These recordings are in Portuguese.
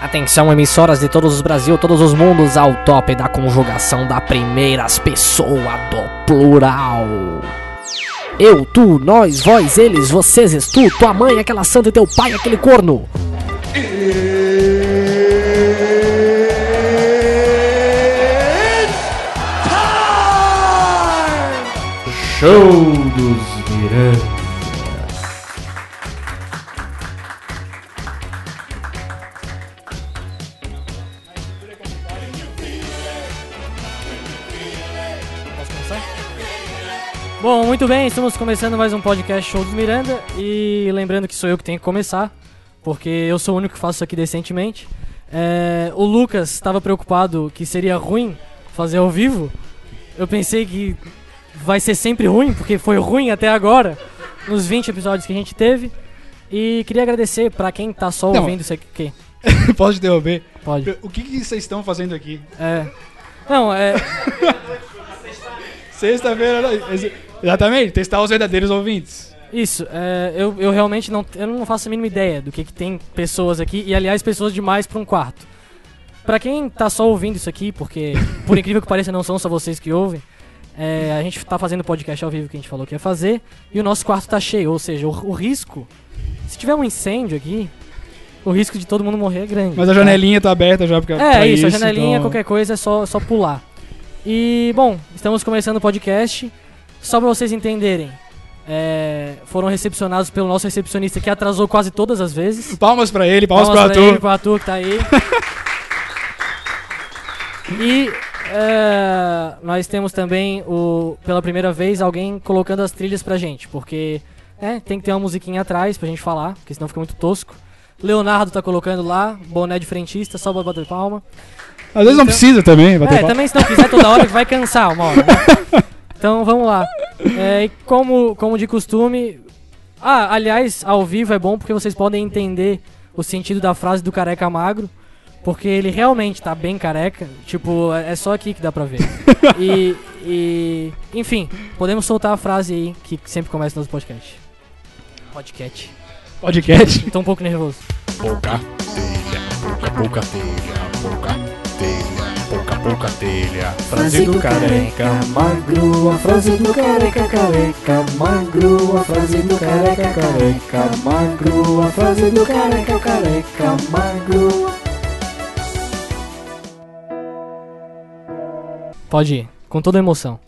Atenção, emissoras de todos os Brasil, todos os mundos, ao top da conjugação da primeiras pessoa do plural. Eu, tu, nós, vós, eles, vocês, tu, tua mãe, aquela santa e teu pai, aquele corno. Show dos Miranda. Bom, muito bem, estamos começando mais um podcast Show dos Miranda e lembrando que sou eu que tenho que começar, porque eu sou o único que faço isso aqui decentemente. É, o Lucas estava preocupado que seria ruim fazer ao vivo. Eu pensei que vai ser sempre ruim, porque foi ruim até agora, nos 20 episódios que a gente teve. E queria agradecer pra quem tá só Não. ouvindo isso aqui. Posso te interromper? Pode. O que, que vocês estão fazendo aqui? É. Não, é. Sexta-feira. Ex- Exatamente, testar os verdadeiros ouvintes. Isso, é, eu, eu realmente não, eu não faço a mínima ideia do que, que tem pessoas aqui, e aliás, pessoas demais pra um quarto. Pra quem tá só ouvindo isso aqui, porque por incrível que pareça não são só vocês que ouvem, é, a gente tá fazendo podcast ao vivo que a gente falou que ia fazer, e o nosso quarto tá cheio, ou seja, o, o risco, se tiver um incêndio aqui, o risco de todo mundo morrer é grande. Mas a tá? janelinha tá aberta já porque É, pra isso, a janelinha, então- qualquer coisa é só, só pular. E, bom, estamos começando o podcast. Só pra vocês entenderem, é, foram recepcionados pelo nosso recepcionista que atrasou quase todas as vezes. Palmas pra ele, palmas, Palmas pro pra ele, Arthur. pro Arthur que tá aí. e é, nós temos também, o, pela primeira vez, alguém colocando as trilhas pra gente, porque né, tem que ter uma musiquinha atrás pra gente falar, porque senão fica muito tosco. Leonardo tá colocando lá, boné de frentista, só pra bater palma. Às vezes não Então- precisa também, bater É, palma. também se não quiser toda hora que vai cansar uma hora. né? Então vamos lá. É, e como, como de costume. Ah, aliás, ao vivo é bom porque vocês podem entender o sentido da frase do careca magro. Porque ele realmente tá bem careca. Tipo, é é só aqui que dá pra ver. E. e enfim, podemos soltar a frase aí que sempre começa no nosso podcast. Podcast. Podcast. Tô um pouco nervoso. Pouca telha, pouca, pouca telha, pouca telha, pouca, telha. Frase do careca. magro, a frase do careca careca, magro, a frase do careca careca, magro, a frase do careca careca, magro. Pode ir, com toda a emoção.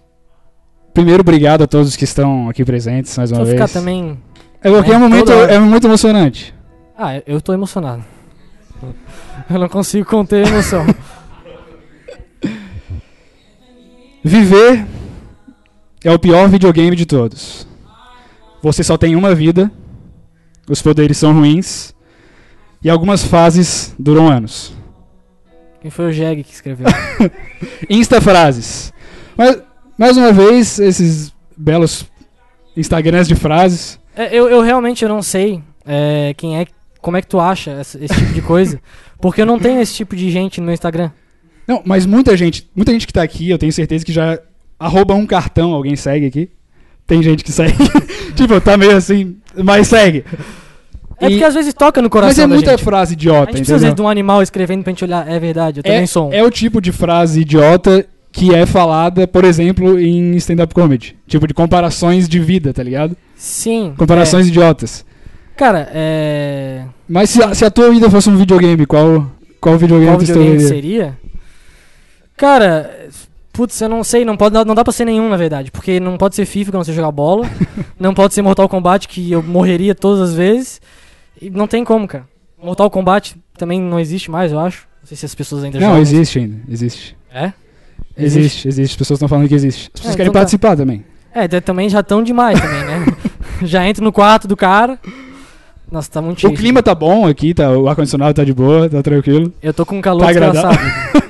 Primeiro, obrigado a todos que estão aqui presentes mais uma eu vez. ficar também É porque é, É, um momento, é muito emocionante. Ah, eu- eu tô emocionado. Eu não consigo conter a emoção. Viver é o pior videogame de todos. Você só tem uma vida, os poderes são ruins e algumas fases duram anos. Quem foi o Jeg que escreveu? Insta frases. Mas, mais uma vez, esses belos Instagrams de frases. É, eu, eu realmente eu não sei é, quem é, como é que tu acha essa- esse, tipo de coisa, porque eu não tenho esse tipo de gente no meu Instagram. Não, mas muita gente, muita gente que tá aqui, eu tenho certeza que já arroba um cartão, alguém segue aqui. Tem gente que segue. tipo, tá meio assim, mas segue. É E- porque às vezes toca no coração Mas é muita gente. frase A idiota, gente precisa às entendeu? vezes de um animal escrevendo pra gente olhar. É verdade, eu também sou um. É o tipo de frase idiota que é falada, por exemplo, em stand-up comedy. Tipo de comparações de vida, tá ligado? Sim. Comparações idiotas. é. Cara, é. Mas se a, se a tua vida fosse um videogame, qual, qual videogame Qual tu videogame seria? Cara, putz, eu não sei, não, pode, não dá pra ser nenhum, na verdade. Porque não pode ser FIFA, que eu não sei jogar bola. não pode ser Mortal Kombat, que eu morreria todas as vezes. E não tem como, cara. Mortal Kombat também não existe mais, eu acho. Não sei se as pessoas ainda Não, jogam. existe ainda. Existe. É? Existe, existe. As pessoas estão falando que existe. As pessoas É, querem então tá. participar também. É, também já tão demais também, né? já entro no quarto do cara. Nossa, tá muito cheio. O clima tá bom aqui, tá, o ar-condicionado tá de boa, tá tranquilo. Eu tô com um calor Tá desgraçado.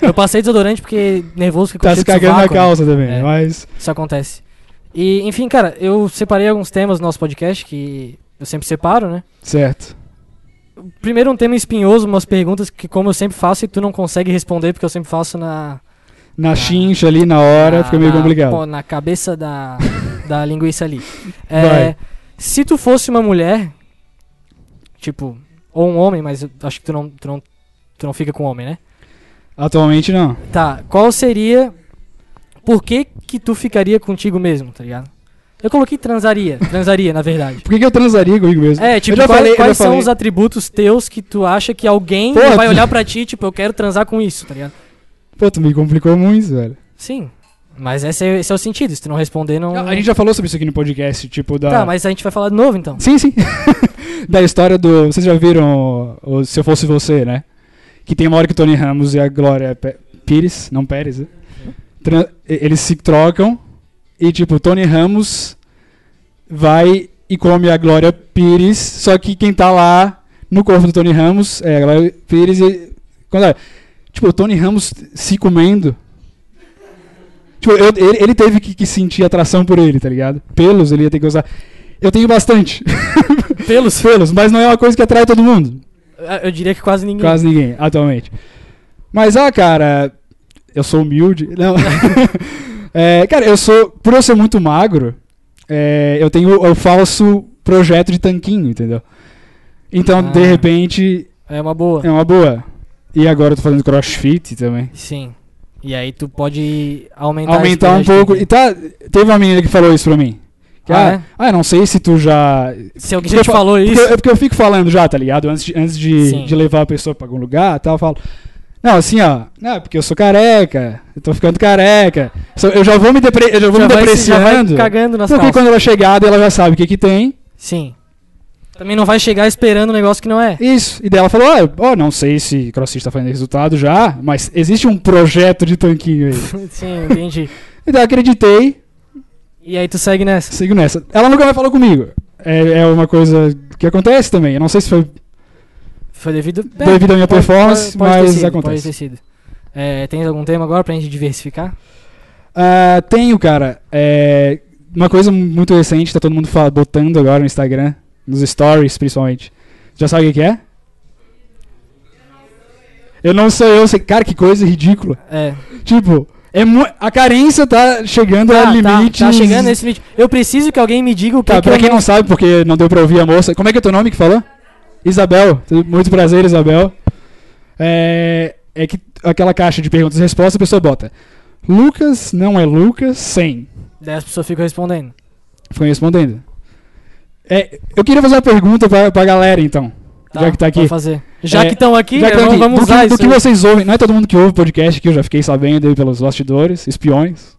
eu passei desodorante porque nervoso que Tá se cagando na calça também, É. mas... Isso acontece. E, enfim, cara, eu separei alguns temas do nosso podcast que eu sempre separo, né? Certo. Primeiro um tema espinhoso, umas perguntas que como eu sempre faço e tu não consegue responder porque eu sempre faço na... Na chincha ali, na hora, na- fica meio na- complicado. pô, na cabeça da, da linguiça ali. É, se tu fosse uma mulher, tipo, ou um homem, mas acho que tu não, tu não Tu não fica com homem, né? Atualmente não. Tá, qual seria. Por que que tu ficaria contigo mesmo, tá ligado? Eu coloquei transaria, transaria, na verdade. Por que, que eu transaria comigo mesmo? É, tipo, quais, falei, quais são falei. os atributos teus que tu acha que alguém Pô, vai olhar pra ti, tipo, eu quero transar com isso, tá ligado? Pô, tu me complicou muito, velho. Sim. Mas esse é, esse é o sentido, se tu não responder, não. A gente já falou sobre isso aqui no podcast, tipo, da. Tá, mas a gente vai falar de novo então. Sim, sim. da história do. Vocês já viram o, Se Eu Fosse Você, né? Que tem uma hora que o Tony Ramos e a Glória Pe- Pires, não Pérez, né? Tran- eles se trocam e, tipo, Tony Ramos vai e come a Glória Pires, só que quem tá lá no corpo do Tony Ramos é a Glória Pires e. Quando é, tipo, o Tony Ramos se comendo. Tipo, eu- ele, ele teve que, que sentir atração por ele, tá ligado? Pelos ele ia ter que usar. Eu tenho bastante. Pelos? Pelos, mas não é uma coisa que atrai todo mundo. Eu diria que quase ninguém. Quase ninguém, atualmente. Mas, ah, cara, eu sou humilde. Não. É, cara, eu sou. Por eu ser muito magro, é, eu tenho o, o falso projeto de tanquinho, entendeu? Então, Ah. de repente, É uma boa. é uma boa. E agora eu tô fazendo crossfit também. Sim. E aí tu pode aumentar Aumentar um pouco. E tá. Teve uma menina que falou isso pra mim. Que, Ah, ah, é? ah, não sei se tu já. Se alguém Porque já te fa- falou Porque, isso. é porque eu fico falando já, tá ligado? Antes de, antes de, de levar a pessoa pra algum lugar tal, eu falo. Não, assim, ó. Não, porque eu sou careca. Eu tô ficando careca. Eu já vou me, depre eu já vou já, me vai, se- já vai depreciando. cagando nas Porque calças. quando ela chegar, ela já sabe o que que tem. Sim. Também não vai chegar esperando um negócio que não é. Isso. E daí ela falou: ó, ó, não sei se CrossFit tá fazendo resultado já, mas existe um projeto de tanquinho aí. Sim, entendi. e daí eu acreditei, E aí tu segue nessa. sigo nessa. Ela nunca mais falou comigo. É, é uma coisa que acontece também. Eu não sei se foi Foi devido. é, devido à minha pode- performance, pode- pode mas sido, Pode acontece. ter sido. É, tem algum tema agora pra gente diversificar? Ah, tenho, cara. É, uma coisa muito recente, tá todo mundo botando agora no Instagram, nos stories principalmente. Já sabe o que é? Eu não sou eu, sei, cara, que coisa ridícula. É. Tipo, é a carência tá chegando Tá, a tá, limites. tá chegando nesse limite. Eu preciso que alguém me diga o que, Tá, que pra quem não... não sabe, porque não deu pra ouvir a moça. Como é que é teu nome que falou? Isabel. Muito prazer, Isabel. É, é que aquela caixa de perguntas e respostas a pessoa bota. Lucas não é Lucas sem. Daí as pessoas ficam respondendo. Ficam respondendo. É, eu queria fazer uma pergunta pra, pra galera, então. já que tá aqui. Fazer. Já É, que estão aqui, Já que tá vamos, aqui, vamos do usar que, do isso. que aí. vocês ouvem, não é todo mundo que ouve o podcast que eu já fiquei sabendo aí pelos bastidores, espiões.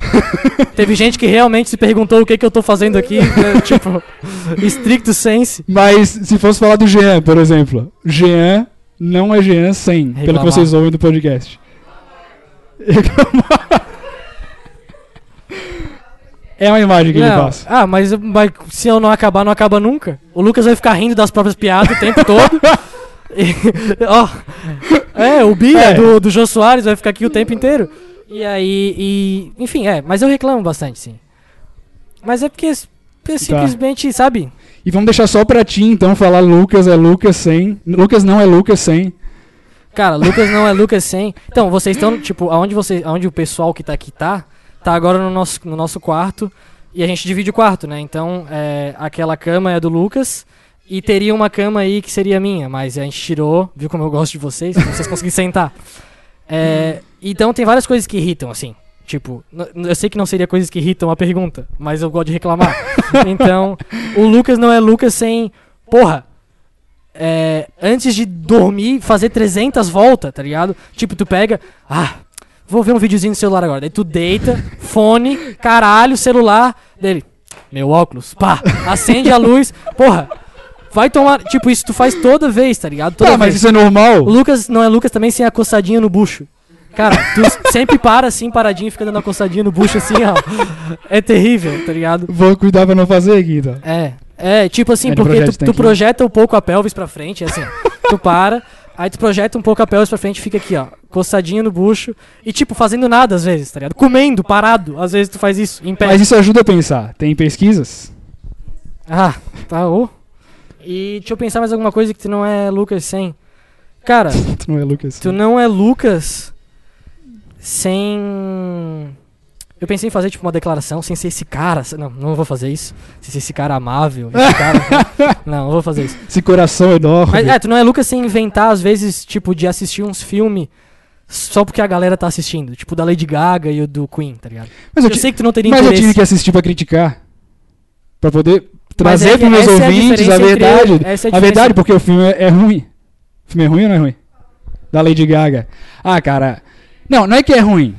Teve gente que realmente se perguntou o que, que eu tô fazendo aqui. né, tipo, stricto sense. Mas se fosse falar do Jean, por exemplo, Jean não é Jean sem, pelo que Reclamar. vocês ouvem do podcast. é uma imagem que ele Não, passa. Ah, mas, mas se eu não acabar, não acaba nunca. O Lucas vai ficar rindo das próprias piadas o tempo todo. Ó, é, o Bia É. do, do Jô Soares vai ficar aqui o tempo inteiro. E aí, e, enfim, é, mas eu reclamo bastante, sim. Mas é porque é Tá. simplesmente, sabe? E vamos deixar só pra ti, então, falar Lucas é Lucas sem. Lucas não é Lucas sem. Cara, Lucas não é Lucas sem. Então, vocês estão, tipo, aonde, você, aonde o pessoal que tá aqui tá, tá agora no nosso, no nosso quarto. E a gente divide o quarto, né? Então, é, aquela cama é do Lucas. E teria uma cama aí que seria minha, mas a gente tirou, viu como eu gosto de vocês, vocês conseguirem sentar. É, então tem várias coisas que irritam, assim. Tipo, eu sei que não seria coisas que irritam a pergunta, mas eu gosto de reclamar. então, o Lucas não é Lucas sem. Porra, é, antes de dormir, fazer 300 voltas, tá ligado? Tipo, tu pega, ah, vou ver um videozinho no celular agora. Daí tu deita, fone, caralho, celular dele. Meu óculos, pá, acende a luz, porra. Vai tomar, tipo, isso tu faz toda vez, tá ligado? Toda Tá, mas vez. isso é normal. O Lucas não é Lucas também sem a coçadinha no bucho. Cara, tu sempre para assim, paradinho, e fica dando a coçadinha no bucho assim, ó. É terrível, tá ligado? Vou cuidar pra não fazer aqui, então. É. É, tipo assim, É, porque tu, tu projeta um pouco a pelvis pra frente, assim, tu para, aí tu projeta um pouco a pelvis pra frente e fica aqui, ó, coçadinho no bucho, e tipo, fazendo nada às vezes, tá ligado? Comendo, parado, às vezes tu faz isso, em pé. Mas isso ajuda a pensar. Tem pesquisas? Ah, tá, ô. E deixa eu pensar mais alguma coisa que tu não é Lucas sem. Cara, Tu não é Lucas. tu não é Lucas sem. Eu pensei em fazer tipo uma declaração sem ser esse cara. Não, não vou fazer isso. Sem ser esse cara amável. Esse cara, não, não vou fazer isso. Esse coração enorme. Mas é, tu não é Lucas sem inventar, às vezes, tipo, de assistir uns filmes só porque a galera tá assistindo. Tipo, da Lady Gaga e o do Queen, tá ligado? Mas Eu, eu, sei que tu não teria mas eu interesse. tive que assistir pra criticar. Pra poder trazer é pros meus é a ouvintes a, diferença entre verdade. eu- essa é a a verdade, porque o filme é, é ruim. O filme é ruim ou não é ruim? Da Lady Gaga. Ah, cara. Não, não é que é ruim.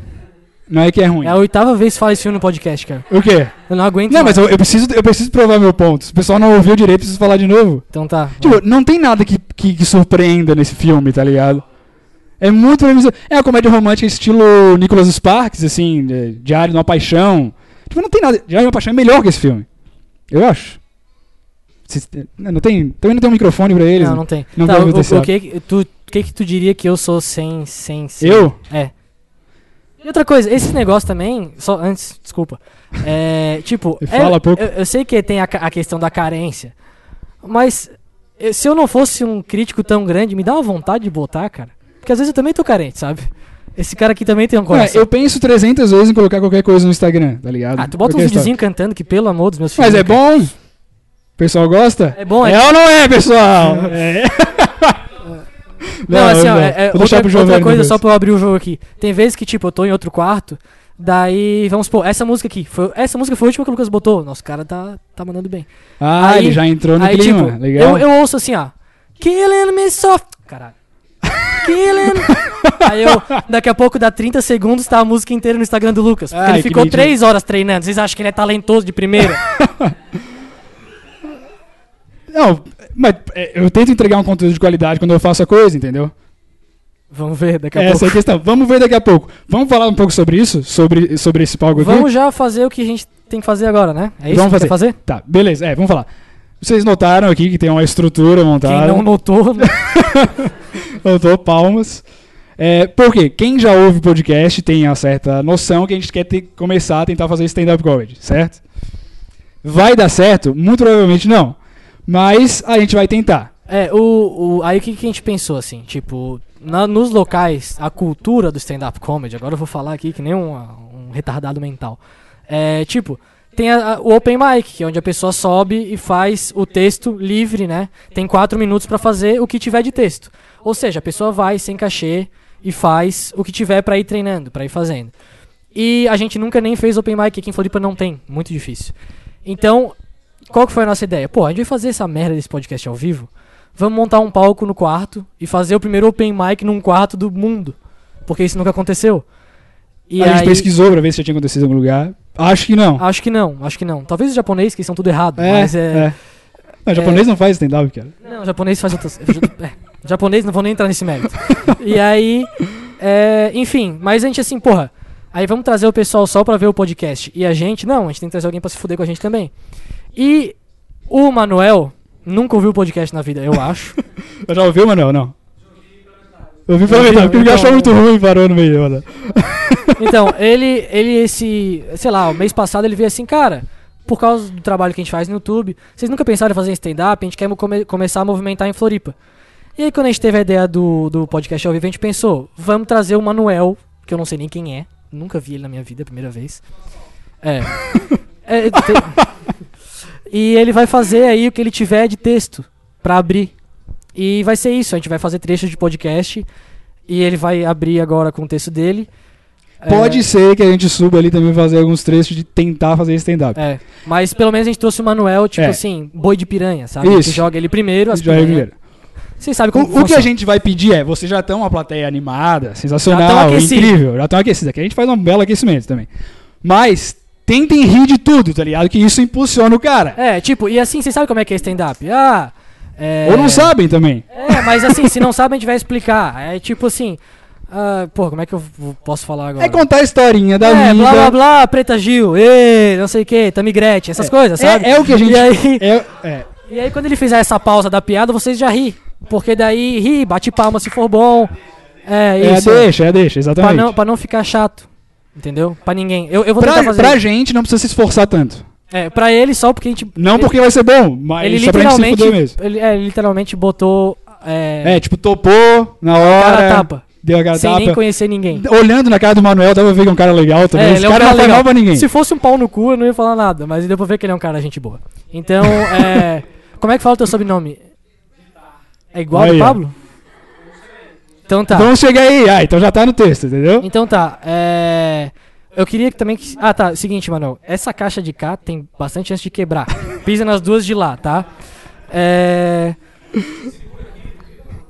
Não é que é ruim. É a oitava vez que fala esse filme no podcast, cara. O quê? Eu não aguento Não, mais. mas eu, eu preciso, eu preciso provar meu ponto. Se o pessoal não ouviu direito, preciso falar de novo. Então tá. Tipo, não tem nada que, que, que surpreenda nesse filme, tá ligado? É muito. É uma comédia romântica estilo Nicholas Sparks, assim, de- Diário de uma Paixão. Tipo, não tem nada. Diário de uma Paixão é melhor que esse filme. Eu acho. Vocês- Não tem, também não tem um microfone pra eles. não, não tem. Não tá, vai o, o, que, que tu, o que que tu diria que eu sou sem... sem, sem Eu? É. E outra coisa, esse negócio também, só antes, desculpa. É, tipo, é- Fala pouco. Eu, eu sei que tem a, a questão da carência, mas eh, se eu não fosse um crítico tão grande, me dá uma vontade de botar, cara. Porque às vezes eu também tô carente, sabe? Esse cara aqui também tem um É, coração. eu penso 300 vezes em colocar qualquer coisa no Instagram, tá ligado? Ah, tu bota um videozinho cantando que, pelo amor dos meus filhos. Mas é bom? O pessoal gosta? É bom, é- É ou não é, pessoal? É. Não, assim, ó, é, é outra, outra coisa só pra eu abrir o jogo aqui. Tem vezes que, tipo, eu tô em outro quarto, daí, vamos supor, essa música aqui, foi, essa música foi a última que o Lucas botou. Nosso cara tá, tá mandando bem. Ah, Aí- ele já entrou no Aí, clima. tipo, Legal. eu, eu ouço assim, ó. Killing me soft. Caralho. Killing. Aí eu, daqui a pouco dá 30 segundos, tá a música inteira no Instagram do Lucas. Porque Ai, ele ficou mentira. 3 horas treinando. Vocês acham que ele é talentoso de primeira? Não, mas é, eu tento entregar um conteúdo de qualidade quando eu faço a coisa, entendeu? Vamos ver daqui a Essa é pouco. a questão. Vamos ver daqui a pouco. Vamos falar um pouco sobre isso? Sobre, sobre esse palco aqui? Vamos já fazer o que a gente tem que fazer agora, né? É isso Vamos que quer fazer? Tá, beleza. É, vamos falar. Vocês notaram aqui que tem uma estrutura montada. Quem não notou, Eu dou palmas. É, porque quem já ouve o podcast tem uma certa noção que a gente quer ter- começar a tentar fazer stand-up comedy, certo? Vai dar certo? Muito provavelmente não. Mas a gente vai tentar. É, o, o, aí o que, que a gente pensou, assim, tipo, na- nos locais, a cultura do stand-up comedy, agora eu vou falar aqui que nem um, um retardado mental. É, tipo, tem a- a- o open mic, que é onde a pessoa sobe e faz o texto livre, né? Tem quatro minutos pra fazer o que tiver de texto. Ou seja, a pessoa vai sem cachê e faz o que tiver pra ir treinando, pra ir fazendo. E a gente nunca nem fez open mic aqui em Floripa, não tem, muito difícil. Então, qual que foi a nossa ideia? Pô, a gente vai fazer essa merda desse podcast ao vivo. Vamos montar um palco no quarto e fazer o primeiro open mic num quarto do mundo. Porque isso nunca aconteceu. E a gente aí, pesquisou pra ver se já tinha acontecido em algum lugar. Acho que não. Acho que não, acho que não. Talvez os japoneses que são tudo errado, é, mas é... é. Não, japonês não faz stand-up, cara. Não, japonês faz outras... é, japonês não vou nem entrar nesse mérito. e aí, é, enfim, mas a gente assim, porra, aí vamos trazer o pessoal só pra ver o podcast. E a gente, não, a gente tem que trazer alguém pra se fuder com a gente também. E o Manuel nunca ouviu o podcast na vida, eu acho. Eu já ouviu, Manuel? Não. Eu ouvi pela Eu vi, metade, porque ele então- achou muito ruim e parou no meio, mano. Então, ele, ele esse, sei lá, o mês passado ele veio assim, cara, por causa do trabalho que a gente faz no YouTube, vocês nunca pensaram em fazer stand-up? A gente quer come- começar a movimentar em Floripa. E aí, quando a gente teve a ideia do, do podcast ao vivo, a gente pensou, vamos trazer o Manuel, que eu não sei nem quem é, nunca vi ele na minha vida, primeira vez. É. É, e ele vai fazer aí o que ele tiver de texto pra abrir. E vai ser isso, a gente vai fazer trechos de podcast e ele vai abrir agora com o texto dele. Pode É, ser que a gente suba ali também fazer alguns trechos de tentar fazer stand-up. É, mas pelo menos a gente trouxe o Manuel, tipo É. assim, boi de piranha, sabe? Isso. Que joga ele primeiro, as Já é piranha. primeiro. Vocês sabem O, como o que a gente vai pedir é, vocês já estão uma plateia animada, Já sensacional, aquecido. incrível, já estão aquecidos. Aqui a gente faz um belo aquecimento também. Mas tentem rir de tudo, tá ligado? Que isso impulsiona o cara. É, tipo, e assim, vocês sabem como é que é stand-up? Ah, é... Ou não sabem também. É, mas assim, se não sabem, a gente vai explicar. É tipo assim, ah, pô, como é que eu posso falar agora? É contar a historinha da É, vida. blá blá blá, Preta Gil, ê, não sei o que, Tamigrete, essas coisas, sabe? É, é o que a gente. E aí, É, é. e aí quando ele fizer essa pausa da piada, vocês já ri. Porque daí ri, bate palma se for bom. É É, isso. deixa, é, deixa, Pra exatamente. não, pra não ficar chato. Entendeu? Pra ninguém. Eu, eu vou pra, fazer. pra gente não precisa se esforçar tanto. É, pra ele só porque a gente. Não ele, porque vai ser bom, mas ele só pra gente se fuder mesmo. Ele, é, ele literalmente botou. É, É, tipo, topou na cara hora. tapa. Deu aquela sem nem conhecer ninguém. Olhando na cara do Manuel, dava pra ver que é um cara legal também. É, Esse ele é um cara cara não faz legal. mal pra ninguém. Se fosse um pau no cu, eu não ia falar nada, mas deu pra ver que ele é um cara gente boa. Então, é. Como é que fala o teu sobrenome? É igual ao do Aí. Pablo? Então tá. Vamos chegar aí. Ah, então já tá no texto, entendeu? Então tá. É. Eu queria que também. que- Ah, tá. Seguinte, Manuel. Essa caixa de cá tem bastante chance de quebrar. Pisa nas duas de lá, tá? É.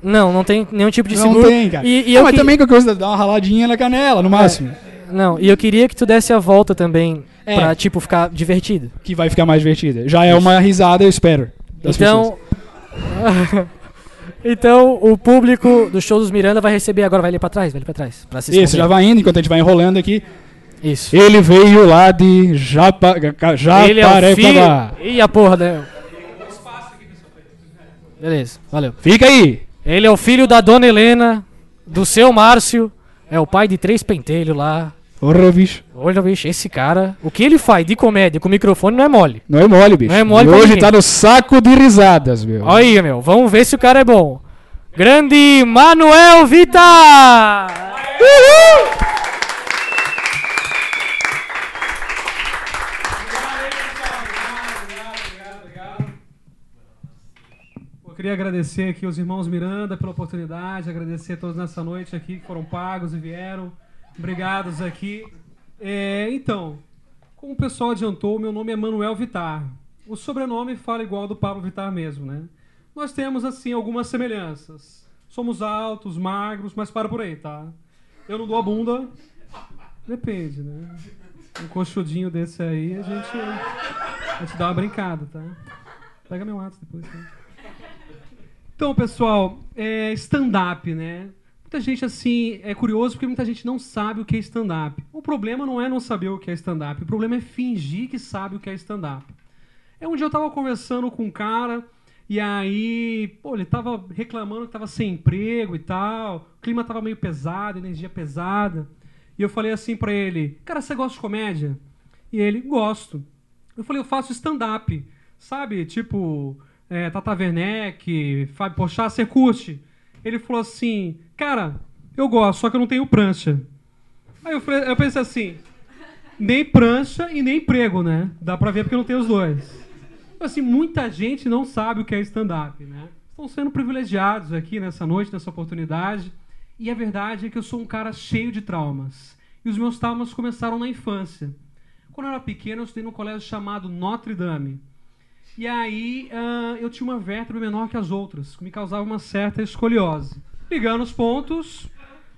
Não, não tem nenhum tipo de não seguro. tem, cara. E, e eu mas que- também qualquer coisa, dá uma raladinha na canela, no máximo. Não, e eu queria que tu desse a volta também. É. Pra, tipo, ficar divertido. Que vai ficar mais divertida. Já é uma risada, eu espero. Então. então, o público do show dos Miranda vai receber agora. Vai ali pra trás, vai ali pra trás. Pra se Isso, já vai indo enquanto a gente vai enrolando aqui. Isso. Ele veio lá de Japa, Ca- Ele é. Japarecabá. Ih, a porra, né? Beleza, valeu. Fica aí. Ele é o filho da dona Helena, do seu Márcio. É o pai de três pentelhos lá. Porra, bicho. Olha, bicho, esse cara. O que ele faz de comédia com o microfone não é mole. Não é mole, bicho. Não é mole e hoje ninguém. tá no saco de risadas, meu. Olha aí, meu. Vamos ver se o cara é bom. Grande Manuel Vitar! Eu queria agradecer aqui os irmãos Miranda pela oportunidade, agradecer a todos nessa noite aqui que foram pagos e vieram. Obrigados aqui. É, então, como o pessoal adiantou, meu nome é Manuel Vitar. O sobrenome fala igual ao do Pablo Vitar mesmo, né? Nós temos, assim, algumas semelhanças. Somos altos, magros, mas para por aí, tá? Eu não dou a bunda. Depende, né? Um coxudinho desse aí, a gente, a gente dá uma brincada, tá? Pega meu WhatsApp depois, tá? Então, pessoal, é stand-up, né? Muita gente, assim, é curioso porque muita gente não sabe o que é stand-up. O problema não é não saber o que é stand-up, o problema é fingir que sabe o que é stand-up. É um dia eu tava conversando com um cara e aí, pô, ele tava reclamando que tava sem emprego e tal, o clima tava meio pesado, energia pesada. E eu falei assim pra ele: "Cara, você gosta de comédia?" E ele: "Gosto". Eu falei: "Eu faço stand-up". Sabe? Tipo, é, Tata Werneck, Fábio Pochá, você curte? Ele falou assim: "Cara, eu gosto, só que eu não tenho prancha". Aí eu, falei, eu pensei assim: nem prancha e nem emprego, né? Dá pra ver porque eu não tenho os dois. Assim, muita gente não sabe o que é stand-up, né? Estão sendo privilegiados aqui nessa noite, nessa oportunidade. E a verdade é que eu sou um cara cheio de traumas. E os meus traumas começaram na infância. Quando eu era pequeno, eu estudei num colégio chamado Notre Dame. E aí ah, eu tinha uma vértebra menor que as outras, que me causava uma certa escoliose. Ligando os pontos,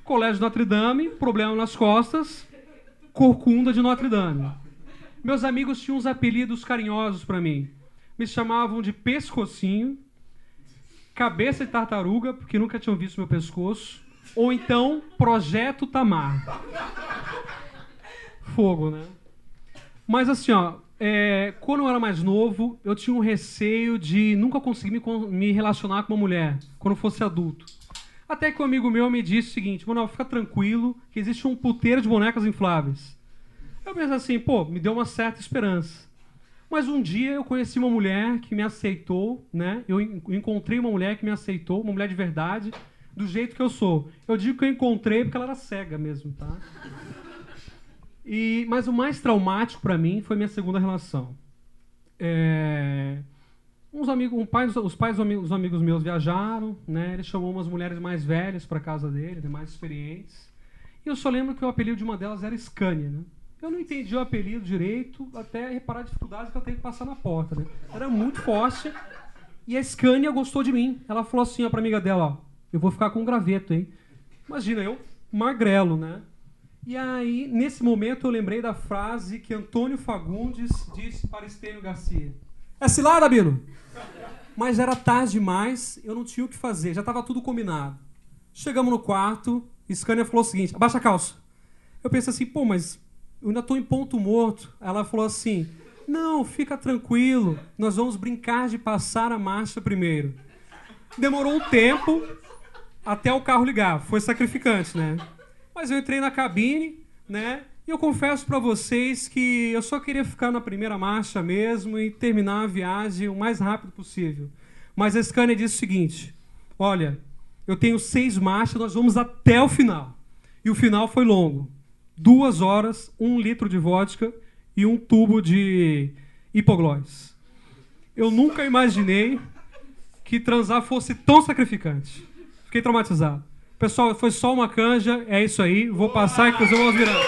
colégio Notre Dame, problema nas costas, corcunda de Notre Dame. Meus amigos tinham uns apelidos carinhosos para mim. Me chamavam de pescocinho, cabeça de tartaruga, porque nunca tinham visto meu pescoço, ou então Projeto Tamar. Fogo, né? Mas assim, ó, é, quando eu era mais novo, eu tinha um receio de nunca conseguir me, me relacionar com uma mulher quando fosse adulto. Até que um amigo meu me disse o seguinte: Manuel, fica tranquilo, que existe um puteiro de bonecas infláveis. Eu pensei assim, pô, me deu uma certa esperança. Mas um dia eu conheci uma mulher que me aceitou, né? Eu en- encontrei uma mulher que me aceitou, uma mulher de verdade, do jeito que eu sou. Eu digo que eu encontrei porque ela era cega mesmo, tá? E, mas o mais traumático pra mim foi minha segunda relação. É, uns amigos, um pai, os pais dos amigos, os amigos meus viajaram, né? Ele chamou umas mulheres mais velhas para casa dele, mais experientes. E eu só lembro que o apelido de uma delas era Scania, né? Eu não entendi o apelido direito, até reparar a dificuldade que eu tenho que passar na porta, né? Era muito forte. E a Scania gostou de mim. Ela falou assim ó, pra amiga dela, ó, eu vou ficar com um graveto, hein? Imagina, eu, magrelo, né? E aí, nesse momento, eu lembrei da frase que Antônio Fagundes disse para Estênio Garcia. É cilada, Bino? Mas era tarde demais, eu não tinha o que fazer, já estava tudo combinado. Chegamos no quarto, Scania falou o seguinte, abaixa a calça. Eu pensei assim, pô, mas eu ainda estou em ponto morto. Ela falou assim, não, fica tranquilo, nós vamos brincar de passar a marcha primeiro. Demorou um tempo até o carro ligar, foi sacrificante, né? Mas eu entrei na cabine, né? E eu confesso pra vocês que eu só queria ficar na primeira marcha mesmo e terminar a viagem o mais rápido possível. Mas a Scania disse o seguinte: Olha, Eu tenho seis marchas, nós vamos até o final. E o final foi longo. Duas horas, um litro de vodka e um tubo de hipoglós. Eu nunca imaginei que transar fosse tão sacrificante. Fiquei traumatizado. Pessoal, foi só uma canja, é isso aí. Vou passar aqui com os irmãos Miranda.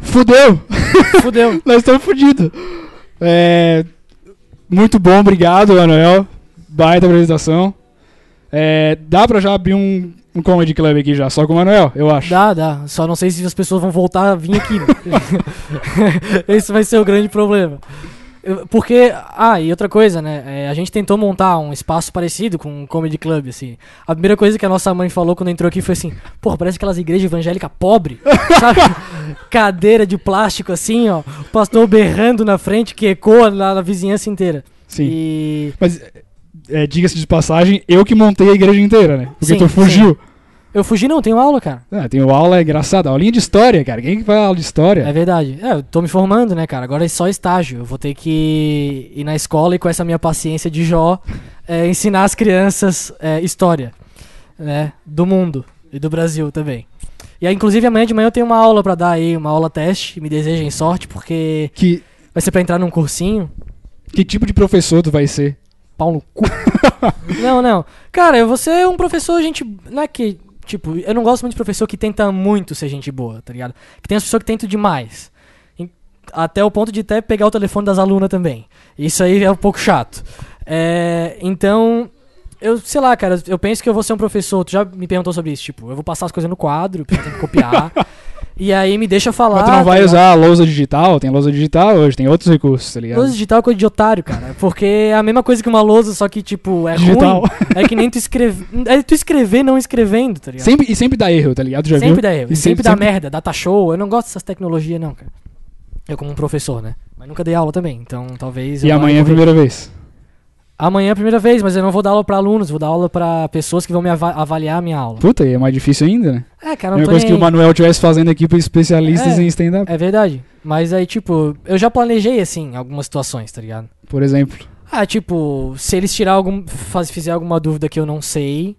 Fudeu! Fudeu. Nós estamos fodidos. É, muito bom, obrigado, Manuel. Baita apresentação. É, dá pra já abrir um, um comedy club aqui já, só com o Manuel, eu acho. Dá, dá. Só não sei se as pessoas vão voltar a vir aqui. né? Esse vai ser o grande problema. Eu- Porque, ah, e outra coisa, né? é, a gente tentou montar um espaço parecido com um comedy club, assim. A primeira coisa que a nossa mãe falou quando entrou aqui foi assim: porra, parece aquelas igrejas evangélicas pobre, sabe? Cadeira de plástico, assim, ó. O pastor berrando na frente que ecoa na, na vizinhança inteira. Sim. E. Mas, é, diga-se de passagem, eu que montei a igreja inteira, né? Porque Sim, tu fugiu. Eu fugi, não, tenho aula, cara. Ah, tem aula engraçada, aulinha de história, cara. Quem que vai aula de história? É verdade. É, eu tô me formando, né, cara? Agora é só estágio. Eu vou ter que ir na escola e com essa minha paciência de Jó, é, ensinar as crianças é, história, né? Do mundo e do Brasil também. E aí, inclusive, amanhã de manhã eu tenho uma aula pra dar aí, uma aula teste. Me desejem sorte, porque Que, vai ser pra entrar num cursinho. que tipo de professor tu vai ser? Pau no cu. não, não. Cara, eu vou ser um professor, gente. Não é que. Tipo, eu não gosto muito de professor que tenta muito ser gente boa, tá ligado? Que tem as pessoas que tentam demais. Em- Até o ponto de até pegar o telefone das alunas também. Isso aí é um pouco chato. É, então, eu sei lá, cara, eu penso que eu vou ser um professor. Tu já me perguntou sobre isso. Tipo, eu vou passar as coisas no quadro, eu tenho que copiar. E aí me deixa falar. Mas tu não tá vai ligado? usar a lousa digital? Tem lousa digital hoje, tem outros recursos, tá ligado? Lousa digital é coisa de otário, cara. Porque é a mesma coisa que uma lousa, só que, tipo, é Digital. ruim. É que nem tu escrever. É tu escrever não escrevendo, tá ligado? Sempre, e sempre dá erro, tá ligado? Já sempre viu? dá erro. E Sempre, dá merda, data show. Eu não gosto dessas tecnologias, não, cara. Eu como um professor, né? Mas nunca dei aula também, então talvez. E amanhã é a primeira vez. Amanhã é a primeira vez, mas eu não vou dar aula pra alunos, vou dar aula pra pessoas que vão me ava- avaliar a minha aula. Puta, e é mais difícil ainda, né? É, cara, É não uma tô coisa nem que o. Manuel estivesse fazendo aqui para especialistas É. em stand-up, É verdade. Mas aí, tipo, eu já planejei, assim, algumas situações, tá ligado? por exemplo. Ah, tipo, se eles tirar algum. Faz, fizer alguma dúvida que eu não sei.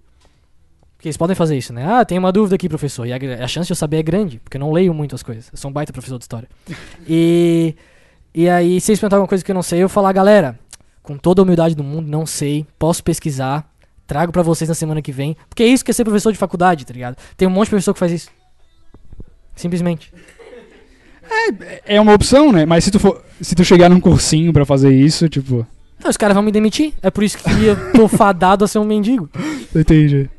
Porque eles podem fazer isso, né? Ah, tem uma dúvida aqui, professor. E a, a chance de eu saber é grande, porque eu não leio muito as coisas. Eu sou um baita professor de história. E. E aí, se eles perguntarem alguma coisa que eu não sei, eu falar, galera, com toda a humildade do mundo, não sei, posso pesquisar, trago pra vocês na semana que vem. Porque é isso que é ser professor de faculdade, tá ligado? Tem um monte de professor que faz isso. Simplesmente. É uma opção, né? Mas se tu for, se tu chegar num cursinho pra fazer isso, tipo, Então, os caras vão me demitir. É por isso que eu tô fadado a ser um mendigo. entendi.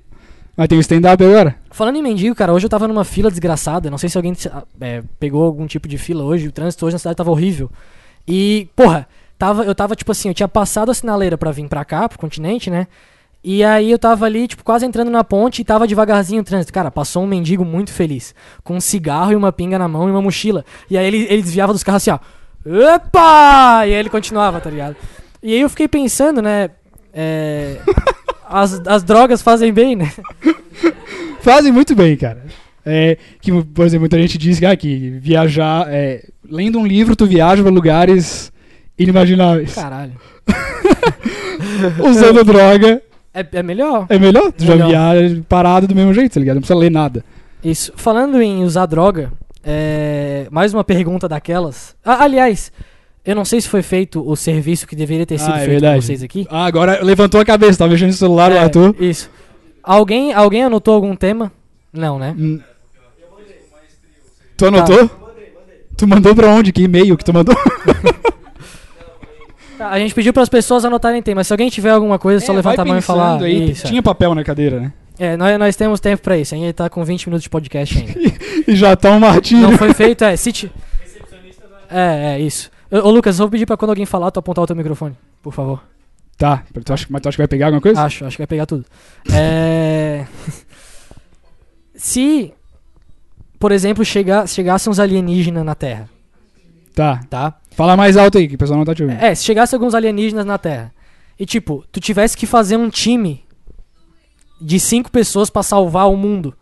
Mas tem o stand-up agora? Falando em mendigo, cara, hoje eu tava numa fila desgraçada. Não sei se alguém ah, é, pegou algum tipo de fila hoje. O trânsito hoje na cidade tava horrível. E, porra, tava, eu tava tipo assim, eu tinha passado a sinaleira pra vir pra cá, pro continente, né? E aí eu tava ali, tipo, quase entrando na ponte e tava devagarzinho o trânsito. Cara, passou um mendigo muito feliz, com um cigarro e uma pinga na mão e uma mochila. E aí ele, ele desviava dos carros assim, ó. Opa! E aí ele continuava, tá ligado? E aí eu fiquei pensando, né? É, as, as drogas fazem bem, né? Fazem muito bem, cara. É, que, por exemplo, muita gente diz que, ah, que viajar, é, lendo um livro, tu viaja pra lugares inimagináveis. Caralho. Usando droga, É, é melhor? é melhor. Tu já Melhor. viaja parado do mesmo jeito, tá ligado? Não precisa ler nada. Isso. Falando em usar droga, é, mais uma pergunta daquelas. Ah, aliás, eu não sei se foi feito o serviço que deveria ter sido Ah, é feito verdade. vocês aqui. Ah, agora levantou a cabeça, tava mexendo no celular, É, Arthur. Isso. Alguém, alguém anotou algum tema? Não, né? Hum. Tu anotou? Tu mandou pra onde? Que e-mail que tu mandou? A gente pediu para as pessoas anotarem temas. Se alguém tiver alguma coisa, é só É, levantar a mão e falar. Aí, Isso, é. Tinha papel na cadeira, né? É, nós, nós temos tempo pra isso. A gente tá com 20 minutos de podcast ainda. E já tá um martírio. Não foi feito, é. Se ti- É, é, isso. Ô, ô, Lucas, eu vou pedir pra quando alguém falar, tu apontar o teu microfone, por favor. Tá, tu acha, mas tu acha que vai pegar alguma coisa? Acho, acho que vai pegar tudo. É... Se, por exemplo, chega, chegassem uns alienígenas na Terra, Tá. tá? Fala mais alto aí, que o pessoal não tá te ouvindo. É, se chegasse alguns alienígenas na Terra e, tipo, tu tivesse que fazer um time de cinco pessoas pra salvar o mundo.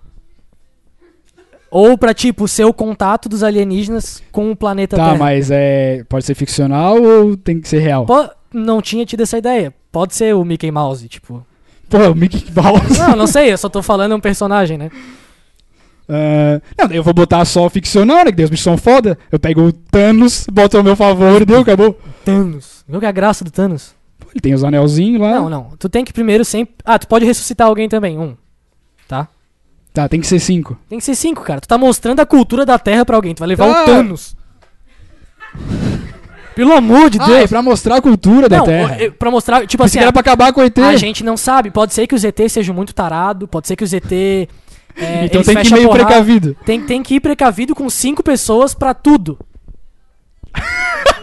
Ou pra, tipo, ser o contato dos alienígenas com o planeta Tá, Terra. mas é. Pode ser ficcional ou tem que ser real? Po- não tinha tido essa ideia. Pode ser o Mickey Mouse, tipo. Pô, o Mickey Mouse. Não, não sei, eu só tô falando um personagem, né? Ah, não, eu vou botar só ficcional, né? Que os bichos são foda. Eu pego o Thanos, boto ao meu favor e deu, acabou. Thanos. Viu que é a graça do Thanos? Pô, ele tem os anelzinhos lá. Não, não. Tu tem que primeiro sempre. Ah, tu pode ressuscitar alguém também. Um. Tá? Tá, tem que ser cinco. Tem que ser cinco, cara. Tu tá mostrando a cultura da Terra pra alguém. Tu vai levar Tá. o Thanos. Pelo amor de Ah, Deus. é pra mostrar a cultura da não, Terra. eu- pra mostrar. Tipo Pensei assim, que era pra acabar com o ET. a gente não sabe. Pode ser que os ET sejam muito tarado. Pode ser que os ET. É, então tem que ir meio porrada. precavido. Tem, tem que ir precavido com cinco pessoas pra tudo.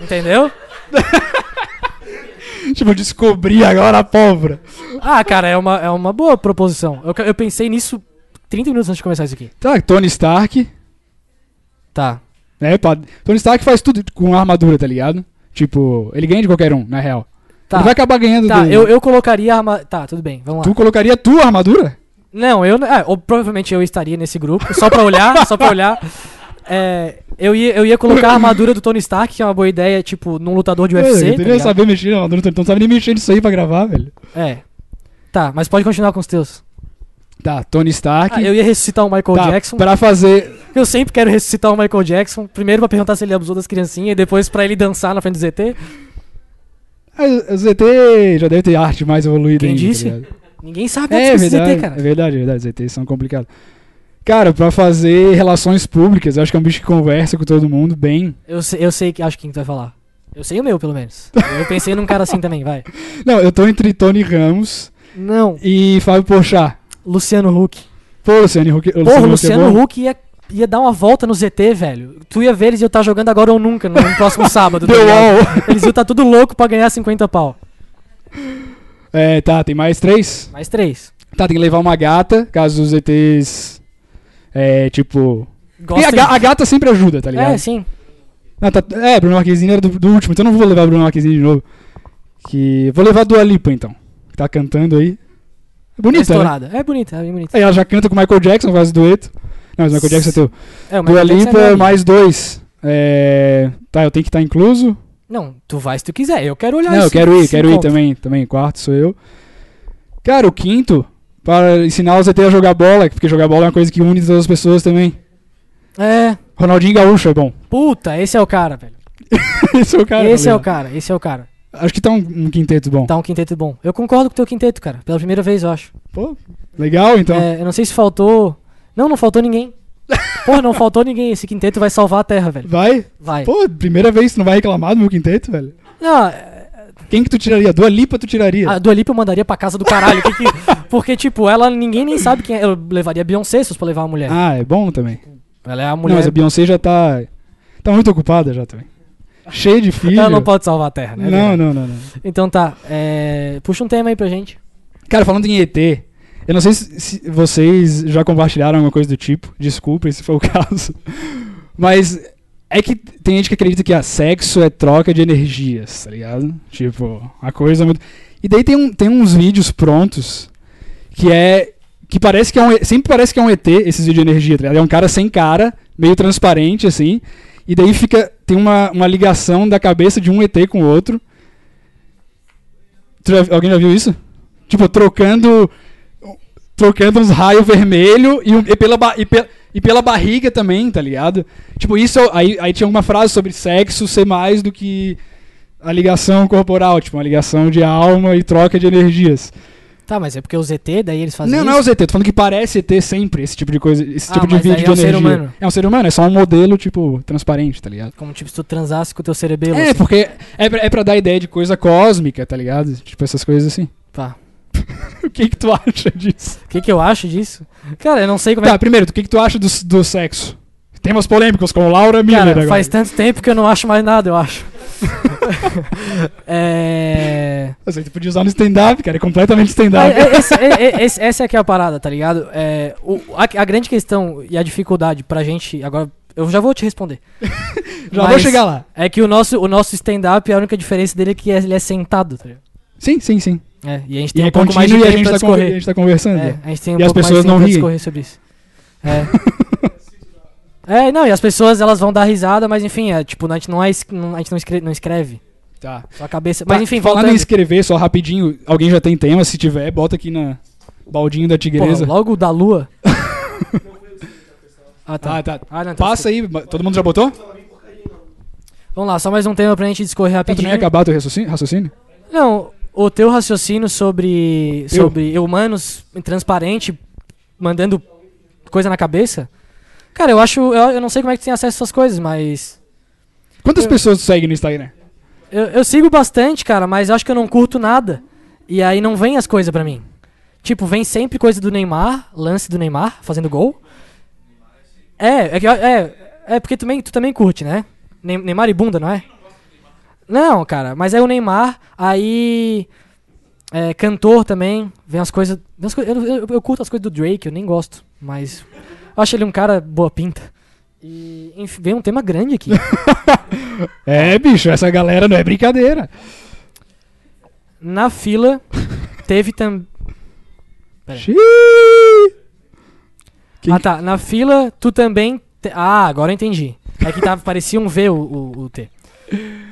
Entendeu? Tipo, descobri agora a pólvora. Ah, cara, é uma, é uma boa proposição. Eu, eu pensei nisso 30 minutos antes de começar isso aqui. Tá, Tony Stark. Tá. Né, pá, Tony Stark faz tudo com armadura, tá ligado? Tipo, ele ganha de qualquer um, na real. Tá. Ele vai acabar ganhando Tá, do- eu, eu colocaria a arma... Tá, tudo bem, vamos lá. Tu colocaria tua armadura? Não, eu... Ah, ou provavelmente eu estaria nesse grupo, só pra olhar, só pra olhar. É, eu, ia, eu ia colocar a armadura do Tony Stark, que é uma boa ideia, tipo, num lutador de eu UFC, tá queria ligado? saber mexer na armadura, tu não sabe nem mexer nisso aí pra gravar, velho. É. Tá, mas pode continuar com os teus. Tá, Tony Stark. Ah, eu ia ressuscitar o Michael tá, Jackson. pra fazer... Eu sempre quero ressuscitar o Michael Jackson. Primeiro pra perguntar se ele abusou das criancinhas, e depois pra ele dançar na frente do ZT. Ah, O ZT já deve ter arte mais evoluída Quem ainda, tá disse? ligado? Ninguém sabe É, antes desse verdade, ZT, cara. é verdade, é verdade, ZTs são complicados. Cara, pra fazer relações públicas, eu acho que é um bicho que conversa com todo mundo bem. Eu sei, eu sei que acho quem tu vai falar. Eu sei o meu, pelo menos. Eu pensei num cara assim também, vai. Não, eu tô entre Tony Ramos Não, e Fábio Porchat. Luciano Huck. Pô, Luciano Huck. Porra, é Luciano bom. Huck ia, ia dar uma volta no ZT, velho. Tu ia ver, eles iam estar jogando agora ou nunca, no próximo sábado. tá. Eles iam estar tudo louco pra ganhar 50 pau. É, tá, tem mais três? Mais três. Tá, tem que levar uma gata, caso os ETs. É, tipo. E a, a gata sempre ajuda, tá ligado? É, sim. Não, tá- é, Bruno Marquezine era do, do último, então eu não vou levar Bruno Marquezine de novo. Que. Vou levar a Dua Lipa, então. Que tá cantando aí. É É bonita, né? estourada. É bonita, é bem bonita. Aí ela já canta com o Michael Jackson, faz dueto. Não, mas o Michael Jackson é teu. É, o Dua Michael Jackson é Lipa, meu mais dois. É. Tá, eu tenho que estar incluso. Não, tu vai se tu quiser. Eu quero olhar Não, eu quero ir, quero ir também. Também, quarto sou eu. Cara, o quinto, para ensinar os ET a jogar bola, porque jogar bola é uma coisa que une todas as pessoas também. É. Ronaldinho Gaúcho é bom. Puta, esse é o cara, velho. esse é o cara. esse é o tá cara, esse é o cara. Acho que tá um, um quinteto bom. Tá um quinteto bom. Eu concordo com o teu quinteto, cara. Pela primeira vez, eu acho. Pô, legal então. É, eu não sei se faltou. Não, não faltou ninguém. Porra, não faltou ninguém. Esse quinteto vai salvar a Terra, velho. Vai? Vai. Pô, primeira vez tu não vai reclamar do meu quinteto, velho. Não, é, Quem que tu tiraria? Dua Lipa tu tiraria? a Dua Lipa eu mandaria pra casa do caralho. que que- porque, tipo, ela ninguém nem sabe quem é. Eu levaria a Beyoncé se fosse pra levar uma mulher. Ah, é bom também. Ela é a Não, mulher. mas a Beyoncé já tá. Tá muito ocupada já também. Cheia de filho. Ela não pode salvar a Terra, né? Não, não, não, não. Então tá. é, Puxa um tema aí pra gente. Cara, falando em ET, eu não sei se, vocês já compartilharam alguma coisa do tipo. Desculpem se for o caso. Mas é que tem gente que acredita que a sexo é troca de energias, tá ligado? Tipo, a coisa muito. E daí tem, um, tem uns vídeos prontos que é. Que parece que é um. Sempre parece que é um ET, esses vídeos de energia, tá ligado? É um cara sem cara, meio transparente, assim. E daí fica. Tem uma, uma ligação da cabeça de um ET com o outro. Já- alguém já viu isso? Tipo, trocando. Trocando uns raios vermelho e, um- e pela e, pe- e pela barriga também, tá ligado? Tipo, isso. Aí, aí tinha uma frase sobre sexo ser mais do que a ligação corporal, tipo, uma ligação de alma e troca de energias. Tá, mas é porque o ZT, daí eles fazem Não, isso? não é o ZT, tô falando que parece ET sempre, esse tipo de coisa, esse Ah, tipo de vídeo de é um ser energia. humano. É um ser humano, é só um modelo, tipo, transparente, tá ligado? Como tipo se tu transasse com o teu cerebelo. É, assim. porque é pra, é pra dar ideia de coisa cósmica, tá ligado? Tipo, essas coisas assim. O que que tu acha disso? O que, que eu acho disso? Cara, eu não sei como é Tá, primeiro, o que que tu acha do, do sexo? Temas polêmicos com Laura Miller Cara, agora. faz tanto tempo que eu não acho mais nada, eu acho. é. Você podia usar no stand-up, cara, é completamente stand-up. é- é- é- esse- essa é que é a parada, tá ligado? É, o- a, a grande questão e a dificuldade pra gente. Agora, eu já vou te responder. Já vou chegar lá. É que o nosso, o nosso stand-up, a única diferença dele é que ele é sentado, tá ligado? Sim, sim, sim. É, e a gente E tem é um pouco mais de e a tempo gente, tá conver- a discorrer. gente tá conversando. É, a gente tem um E as pouco mais pessoas de tempo não pra riem. discorrer sobre isso. É. É, não, e as pessoas elas vão dar risada, mas enfim, é, tipo, a gente não, é, não- a gente não escreve, não escreve. Tá. Só a cabeça. Mas Tá, enfim, falando voltando. em escrever, só rapidinho, alguém já tem tema? Se tiver, bota aqui na baldinho da Porra, tigresa. logo da lua. ah, tá. Ah, tá. Ah, não, então Passa aí, todo mundo já botou? Vamos lá, só mais um tema pra gente discorrer Tá, tu rapidinho. ia acabar teu raciocínio? raciocínio? Não, o teu raciocínio sobre, Eu? sobre humanos transparente, mandando coisa na cabeça. Cara, eu acho. Eu, eu não sei como é que tu tem acesso a essas coisas, mas. Quantas Eu- pessoas tu segue no Instagram? Eu, eu sigo bastante, cara, mas eu acho que eu não curto nada. E aí não vem as coisas pra mim. Tipo, vem sempre coisa do Neymar, lance do Neymar, fazendo gol. É, é, é, é porque tu também, tu também curte, né? Ne- Neymar e bunda, não é? Não, cara, mas é o Neymar, aí. É, cantor também, vem as coisas. coi- eu, eu, eu curto as coisas do Drake, eu nem gosto, mas. Eu acho ele um cara boa pinta. E, enfim, vem um tema grande aqui. É, bicho, essa galera não é brincadeira. Na fila, teve também. Aí. Ah tá, na fila tu também. te- Ah, agora eu entendi. É que tava, parecia um V o, o, o T.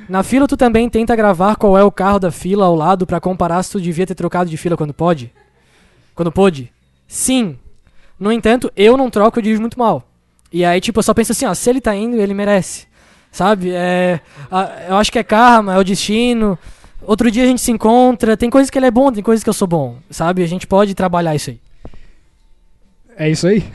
Na fila tu também tenta gravar qual é o carro da fila ao lado pra comparar se tu devia ter trocado de fila quando pode? Quando pôde? Sim. No entanto, eu não troco, eu dirijo muito mal. E aí, tipo, eu só penso assim, ó, se ele tá indo, ele merece. Sabe? É, a- eu acho que é karma, é o destino. Outro dia a gente se encontra, tem coisas que ele é bom, tem coisas que eu sou bom. Sabe? A gente pode trabalhar isso aí. É isso aí?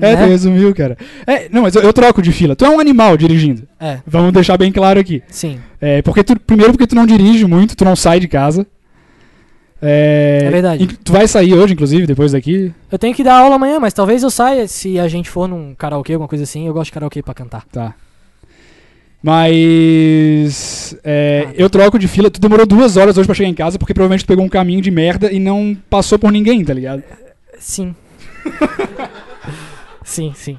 É, tu Né? resumiu, cara. É, não, mas eu, eu troco de fila. Tu é um animal dirigindo. É, Vamos deixar bem claro aqui. sim. É, porque tu, primeiro porque tu não dirige muito, tu não sai de casa. É, É verdade. Tu vai sair hoje, inclusive, depois daqui. Eu tenho que dar aula amanhã, mas talvez eu saia se a gente for num karaokê, alguma coisa assim. Eu gosto de karaokê pra cantar. Tá. Mas. é, Ah. eu troco de fila. Tu demorou duas horas hoje pra chegar em casa porque provavelmente tu pegou um caminho de merda e não passou por ninguém, tá ligado? Sim. sim, sim.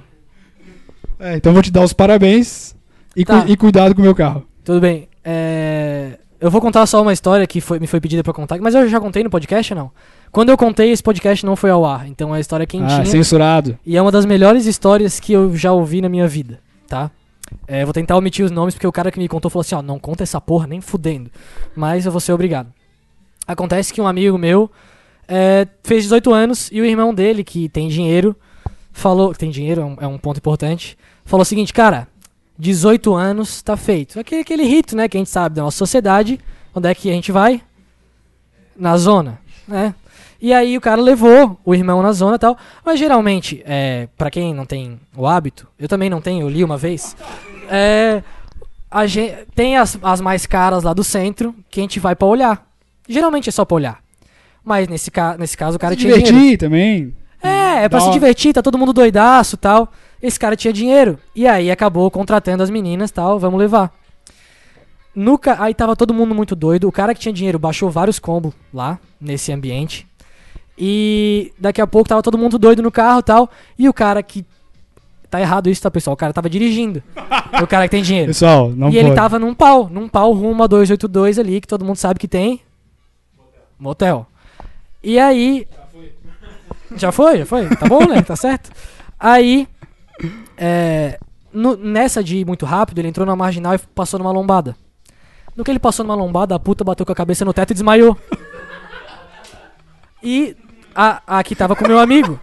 É, então vou te dar os parabéns e, Tá. cu- e cuidado com o meu carro. Tudo bem. É, Eu vou contar só uma história que foi, me foi pedida pra contar, mas eu já contei no podcast não? Quando eu contei, esse podcast não foi ao ar, então é a história quentinha. Ah, censurado. E é uma das melhores histórias que eu já ouvi na minha vida, tá? É, vou tentar omitir os nomes porque o cara que me contou falou assim, ó, não conta essa porra nem fudendo. Mas eu vou ser obrigado. Acontece que um amigo meu é, fez 18 anos e o irmão dele, que tem dinheiro, falou. Tem dinheiro, é um, é um ponto importante. Falou o seguinte, cara, 18 anos tá feito. Aquele, aquele rito, né, que a gente sabe da nossa sociedade. Onde é que a gente vai? Na zona, né? E aí o cara levou o irmão na zona e tal. Mas geralmente, é, para quem não tem o hábito, eu também não tenho, eu li uma vez. É, a gente, tem as, as mais caras lá do centro que a gente vai pra olhar. Geralmente é só pra olhar. Mas nesse, ca nesse caso o cara Se tinha dinheiro. divertir também. É, é pra se divertir, tá todo mundo doidaço e tal. Esse cara tinha dinheiro. E aí acabou contratando as meninas tal, vamos levar. No ca- Aí tava todo mundo muito doido. O cara que tinha dinheiro baixou vários combos lá, nesse ambiente. E daqui a pouco tava todo mundo doido no carro e tal. E o cara que. Tá errado isso, tá, pessoal? O cara tava dirigindo. o cara que tem dinheiro. Pessoal, não e pode. ele tava num pau, num pau rumo a 282 ali, que todo mundo sabe que tem. Motel. E aí. Já foi, já foi. Tá bom, né? Tá certo. Aí. é, no- nessa de ir muito rápido, ele entrou na marginal e passou numa lombada. No que ele passou numa lombada, a puta bateu com a cabeça no teto e desmaiou. E a, a que tava com o meu amigo.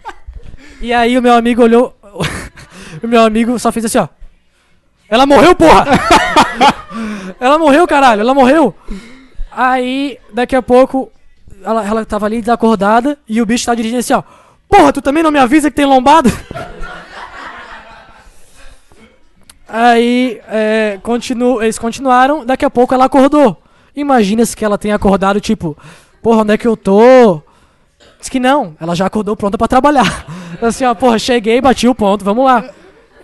E aí o meu amigo olhou. o meu amigo só fez assim, ó. Ela morreu, porra! ela morreu, caralho, ela morreu! Aí, daqui a pouco, ela, ela tava ali desacordada e o bicho tá dirigindo assim, ó. Porra, tu também não me avisa que tem lombada? Aí, é, continu, eles continuaram, daqui a pouco ela acordou. Imagina se que ela tenha acordado, tipo, porra, onde é que eu tô? Diz que não, ela já acordou pronta pra trabalhar. Assim, ó, porra, cheguei, bati o ponto, vamos lá.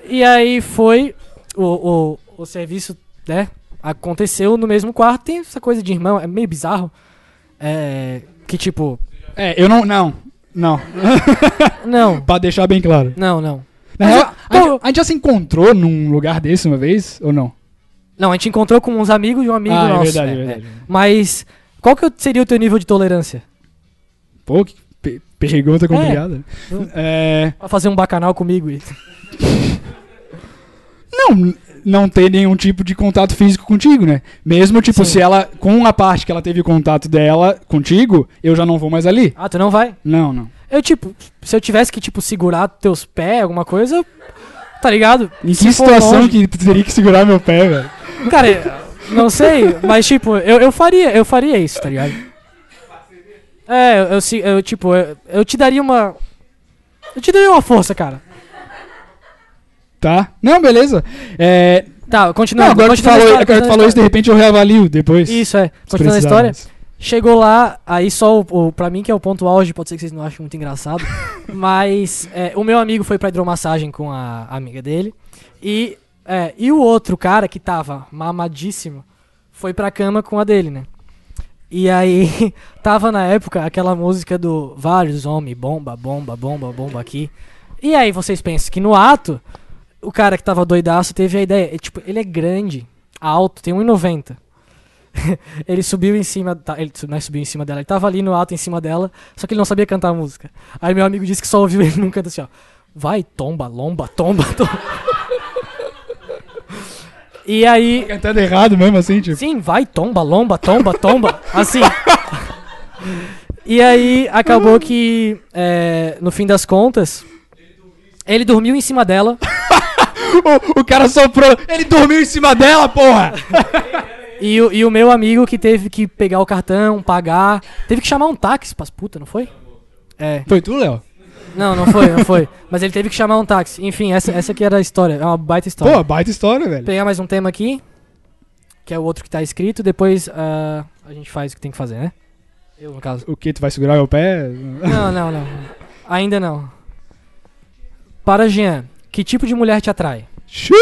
E aí foi o, o, o serviço, né? Aconteceu no mesmo quarto. Tem essa coisa de irmão, é meio bizarro. É. Que tipo. É, eu não. Não. Não. Não, pra deixar bem claro. não, não. Na real, a, gente, a gente já se encontrou num lugar desse uma vez? Ou não? Não, a gente encontrou com uns amigos de um amigo ah, nosso. é verdade, é, é é. verdade. Mas qual que seria o teu nível de tolerância? Pô, que pe- Pergunta complicada. É, Pra fazer um bacanal comigo. e- não, não ter nenhum tipo de contato físico contigo, né? Mesmo, tipo, Sim. se ela, com a parte que ela teve contato dela contigo, eu já não vou mais ali. Ah, tu não vai? Não, não. Eu, tipo, se eu tivesse que, tipo, segurar teus pés, alguma coisa, tá ligado? Em que situação longe- que tu teria que segurar meu pé, velho? Cara, não sei, mas, tipo, eu, eu faria, eu faria isso, tá ligado? É, eu, eu, eu, tipo, eu, eu te daria uma... Eu te daria uma força, cara. Tá? Não, beleza. É, Tá, não, continuando. agora que tu continuando a falou, história, agora que tu a falou isso, de repente eu reavalio depois. Isso, é. Continuando a história. Chegou lá, aí só o, o. Pra mim, que é o ponto auge, pode ser que vocês não achem muito engraçado. mas é, o meu amigo foi pra hidromassagem com a amiga dele. E, é, e o outro cara que tava mamadíssimo foi pra cama com a dele, né? E aí, tava na época aquela música do vários homens, bomba, bomba, bomba, bomba aqui. E aí vocês pensam que no ato, o cara que tava doidaço teve a ideia. tipo, ele é grande, alto, tem 1,90. ele subiu em cima. tá, ele não é subiu em cima dela, ele tava ali no alto em cima dela, só que ele não sabia cantar a música. Aí meu amigo disse que só ouviu ele num canto assim, ó. Vai, tomba, lomba, tomba, tomba. e aí. Cantando errado mesmo, assim, tipo. Sim, vai, tomba, lomba, tomba, tomba. Assim. E aí acabou que, é, no fim das contas, ele dormiu em cima dela. O, o cara soprou. Ele dormiu em cima dela, porra! E o, e o meu amigo que teve que pegar o cartão, pagar. Teve que chamar um táxi pras puta, não foi? É. Foi tu, Léo? Não, não foi, não foi. Mas ele teve que chamar um táxi. Enfim, essa, essa aqui era a história. É uma baita história. Pô, baita história, velho. Vou pegar mais um tema aqui. Que é o outro que tá escrito. Depois ah, a gente faz o que tem que fazer, né? Eu, no caso. O que? Tu vai segurar meu pé? Não, não, não. Ainda não. Para Jean, que tipo de mulher te atrai? Xiii!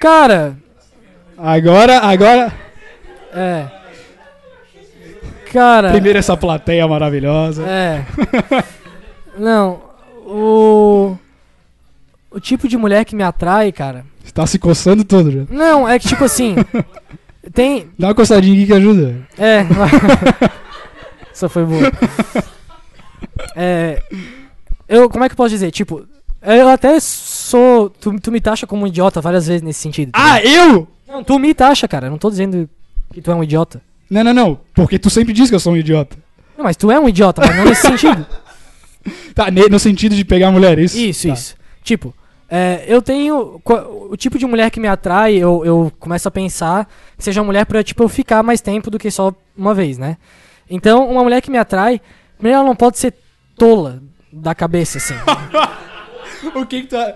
Cara, Agora, agora. é. Cara. Primeiro essa plateia maravilhosa. É. Não, o. O tipo de mulher que me atrai, cara. Você tá se coçando todo já. Não, é que tipo assim. Tem. Dá uma coçadinha aqui que ajuda. É. Essa foi boa. É. Eu, como é que eu posso dizer? Tipo, eu até sou. Tu, tu me taxa como um idiota várias vezes nesse sentido. tá Ah, eu? Não, tu me taxa, cara. Eu não tô dizendo que tu é um idiota. Não, não, não. Porque tu sempre diz que eu sou um idiota. Não, mas tu é um idiota, mas não nesse sentido. Tá, no sentido de pegar mulher, isso? Isso, Tá. isso. Tipo, é, eu tenho. O tipo de mulher que me atrai, eu, eu começo a pensar que seja uma mulher pra, tipo, eu ficar mais tempo do que só uma vez, né? Então, uma mulher que me atrai, primeiro ela não pode ser tola da cabeça, assim. O que que tu tá...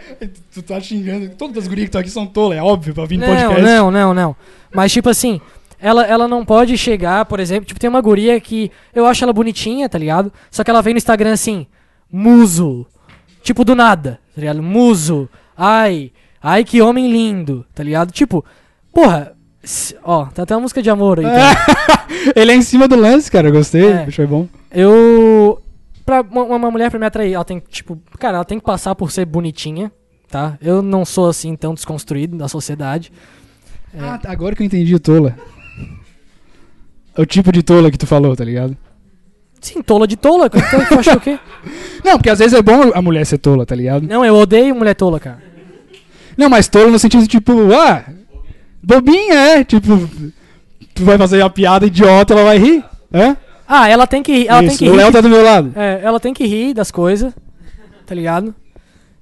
Tu tá xingando? Todas as gurias que estão aqui são tolas, é óbvio, pra vir no não, podcast. não, não, não. Mas, tipo assim, ela, ela não pode chegar, por exemplo, tipo, tem uma guria que eu acho ela bonitinha, tá ligado? Só que ela vem no Instagram assim, muso. Tipo, do nada, tá ligado? Muso. Ai, ai, que homem lindo, tá ligado? Tipo, porra, ó, tem até uma música de amor aí. tá? Ele é em cima do lance, cara, gostei. É. Foi bom. Eu. Pra uma, uma mulher pra me atrair, ela tem que, tipo, cara, ela tem que passar por ser bonitinha, tá? Eu não sou assim tão desconstruído da sociedade. É. Ah, tá, agora que eu entendi o tola. O tipo de tola que tu falou, tá ligado? Sim, tola de tola, então tu achou o quê? Não, porque às vezes é bom a mulher ser tola, tá ligado? Não, eu odeio mulher tola, cara. Não, mas tola no sentido de tipo, ah, bobinha, é? Tipo, tu vai fazer a piada idiota, ela vai rir, é? Ah, ela tem que rir, ela tem Isso, que o rir. Léo tá do meu lado. É, ela tem que rir das coisas, tá ligado?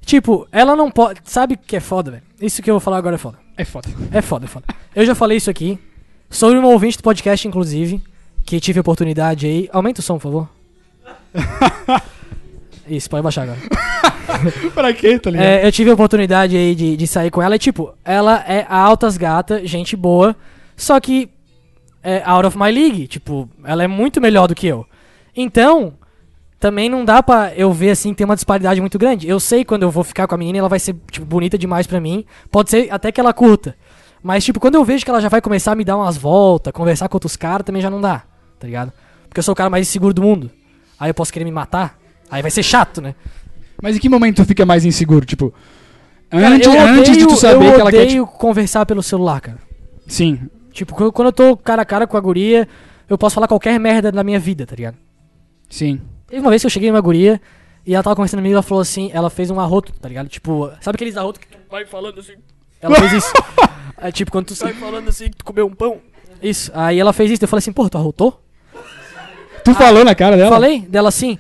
Tipo, ela não pode. Sabe o que é foda, velho? Isso que eu vou falar agora é foda. É foda. É foda, é foda. Eu já falei isso aqui. Sobre um ouvinte do podcast, inclusive, que tive oportunidade aí. Aumenta o som, por favor. Isso, pode baixar agora. pra quê, tá ligado? É, eu tive a oportunidade aí de, de sair com ela e, tipo, ela é altas gata, gente boa, só que é out of my league. Tipo, ela é muito melhor do que eu. Então, também não dá pra eu ver assim, ter uma disparidade muito grande. Eu sei quando eu vou ficar com a menina, ela vai ser, tipo, bonita demais pra mim. Pode ser até que ela curta. Mas, tipo, quando eu vejo que ela já vai começar a me dar umas voltas, conversar com outros caras, também já não dá, tá ligado? Porque eu sou o cara mais inseguro do mundo. Aí eu posso querer me matar. Aí vai ser chato, né? Mas em que momento tu fica mais inseguro? Tipo, Cara, antes, eu antes de tu odeio- saber eu que ela quer. odeio conversar pelo celular, cara. Sim. Tipo, quando eu tô cara a cara com a guria, eu posso falar qualquer merda da minha vida, tá ligado? Sim. Teve uma vez que eu cheguei numa guria e ela tava conversando comigo e ela falou assim, ela fez um arroto, tá ligado? Tipo, sabe aqueles arrotos que tu vai falando assim? Ela fez isso. É tipo, quando tu sai falando assim, que tu comeu um pão. Isso. Aí ela fez isso, eu falei assim, porra, tu arrotou? Tu falou na cara dela? Falei dela assim,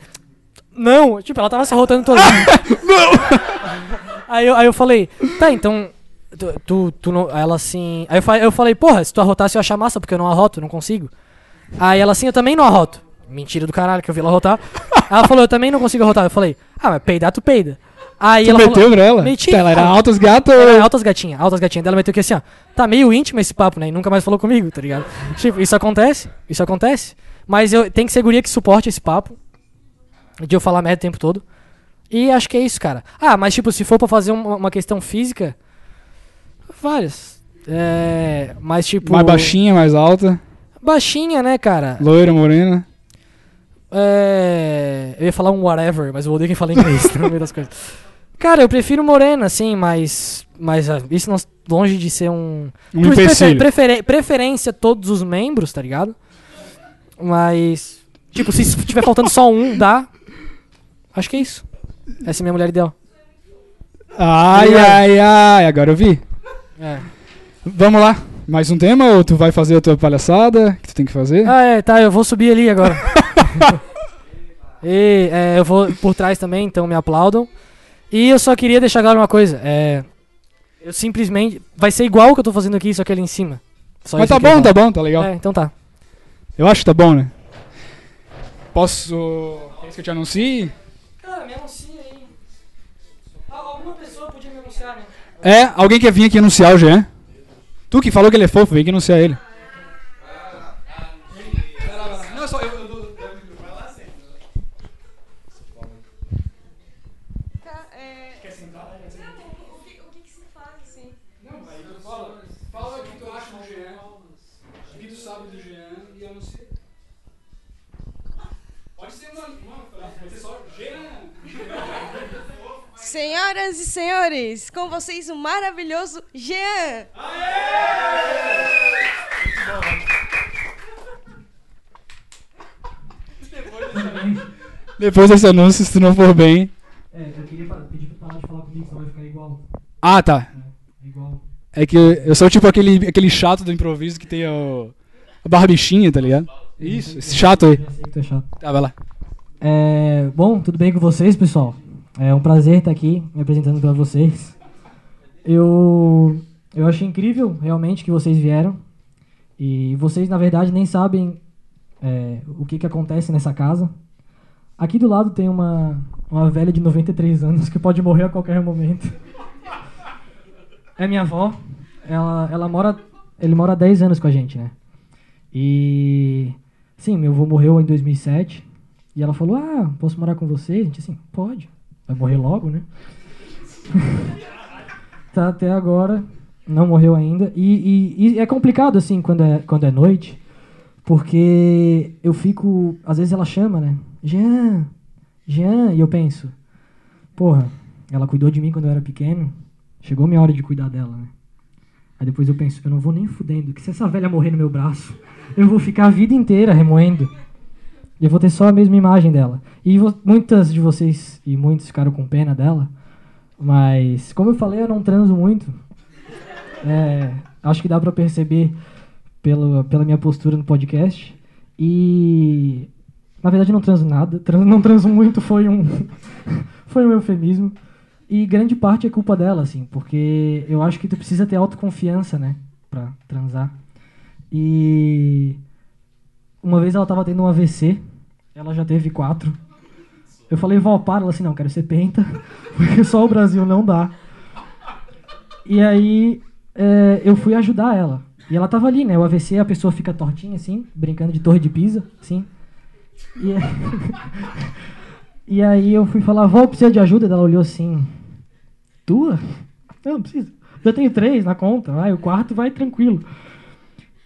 não, tipo, ela tava se arrotando toda. aí, eu, aí eu falei, tá, então. Tu, tu, tu não. Ela assim. Aí eu, fa- eu falei, porra, se tu arrotasse eu ia achar massa, porque eu não arroto, não consigo. Aí ela assim, eu também não arroto. Mentira do caralho que eu vi ela arrotar. ela falou, eu também não consigo arrotar. Eu falei, ah, mas peidar tu peida. Aí Tu ela meteu falou, pra ela? Meti. Tá, Ela era altas gatas. Era altas gatinhas, altas gatinhas. Dela meteu aqui assim, ó. Tá meio íntimo esse papo, né? E nunca mais falou comigo, tá ligado? tipo, isso acontece, isso acontece. Mas eu tem que ser guria que suporte esse papo. De eu falar merda o tempo todo. E acho que é isso, cara. Ah, mas tipo, se for pra fazer uma, uma questão física. Várias. É. Mas tipo. Mais baixinha, mais alta. Baixinha, né, cara? Loira, morena. É. Eu ia falar um whatever, mas eu odeio quem fala inglês no meio das coisas. Cara, eu prefiro morena, sim, mas. Mas ah, isso não, longe de ser um. Um prefer- prefere- preferência todos os membros, tá ligado? Mas. Tipo, se tiver faltando só um, dá. Acho que é isso. Essa é minha mulher ideal. Ai, ai, ai. Agora eu vi. É. Vamos lá. Mais um tema ou tu vai fazer a tua palhaçada que tu tem que fazer? Ah, é, tá, eu vou subir ali agora. e é, eu vou por trás também, então me aplaudam. E eu só queria deixar claro uma coisa. É. Eu simplesmente. Vai ser igual o que eu tô fazendo aqui, só que ali em cima. Só Mas tá bom, tá bom, tá legal. É, então tá. Eu acho que tá bom, né? Posso. Quer que eu te anuncie? Cara, me anuncia É, alguém quer vir aqui anunciar o Jean? Tu que falou que ele é fofo, vem aqui anunciar ele. Senhoras e senhores, com vocês o maravilhoso Jean. Depois desse anúncio, se tu não for bem. É, eu queria pedir pra parar de falar comigo, senão vai ficar igual. Ah, tá. Igual. É que eu, eu sou tipo aquele, aquele chato do improviso que tem o, a barbichinha, tá ligado? Isso, esse chato aí. Já sei que tu é chato. Tá, vai lá. É, bom, tudo bem com vocês, pessoal? É um prazer estar aqui me apresentando para vocês. Eu, eu achei incrível realmente que vocês vieram. E vocês, na verdade, nem sabem é, o que, que acontece nessa casa. Aqui do lado tem uma, uma velha de 93 anos que pode morrer a qualquer momento. É minha avó. Ela, ela mora. Ele mora há 10 anos com a gente, né? E. Sim, meu avô morreu em 2007. E ela falou: Ah, posso morar com você? A gente assim, pode. Vai morrer logo, né? tá até agora, não morreu ainda. E, e- e é complicado, assim, quando é, quando é noite, porque eu fico. Às vezes ela chama, né? Jean, Jean, e eu penso: Porra, ela cuidou de mim quando eu era pequeno, chegou minha hora de cuidar dela, né? Aí depois eu penso: Eu não vou nem fudendo, que se essa velha morrer no meu braço, eu vou ficar a vida inteira remoendo. E eu vou ter só a mesma imagem dela. E muitas de vocês e muitos ficaram com pena dela. Mas, como eu falei, eu não transo muito. É, acho que dá pra perceber pelo, pela minha postura no podcast. E. Na verdade, não transo nada. Tran- não transo muito foi um. foi um eufemismo. E grande parte é culpa dela, assim. Porque eu acho que tu precisa ter autoconfiança, né? Pra transar. E. Uma vez ela tava tendo um AVC, ela já teve quatro. Eu falei, Val, para. Ela assim, não, quero ser penta, porque só o Brasil não dá. E aí é, eu fui ajudar ela. E ela tava ali, né? O AVC, a pessoa fica tortinha assim, brincando de torre de pisa, assim. E, e aí eu fui falar, Val, precisa de ajuda? Ela olhou assim, tua? Não, não precisa. Já tenho três na conta, vai, o quarto vai tranquilo.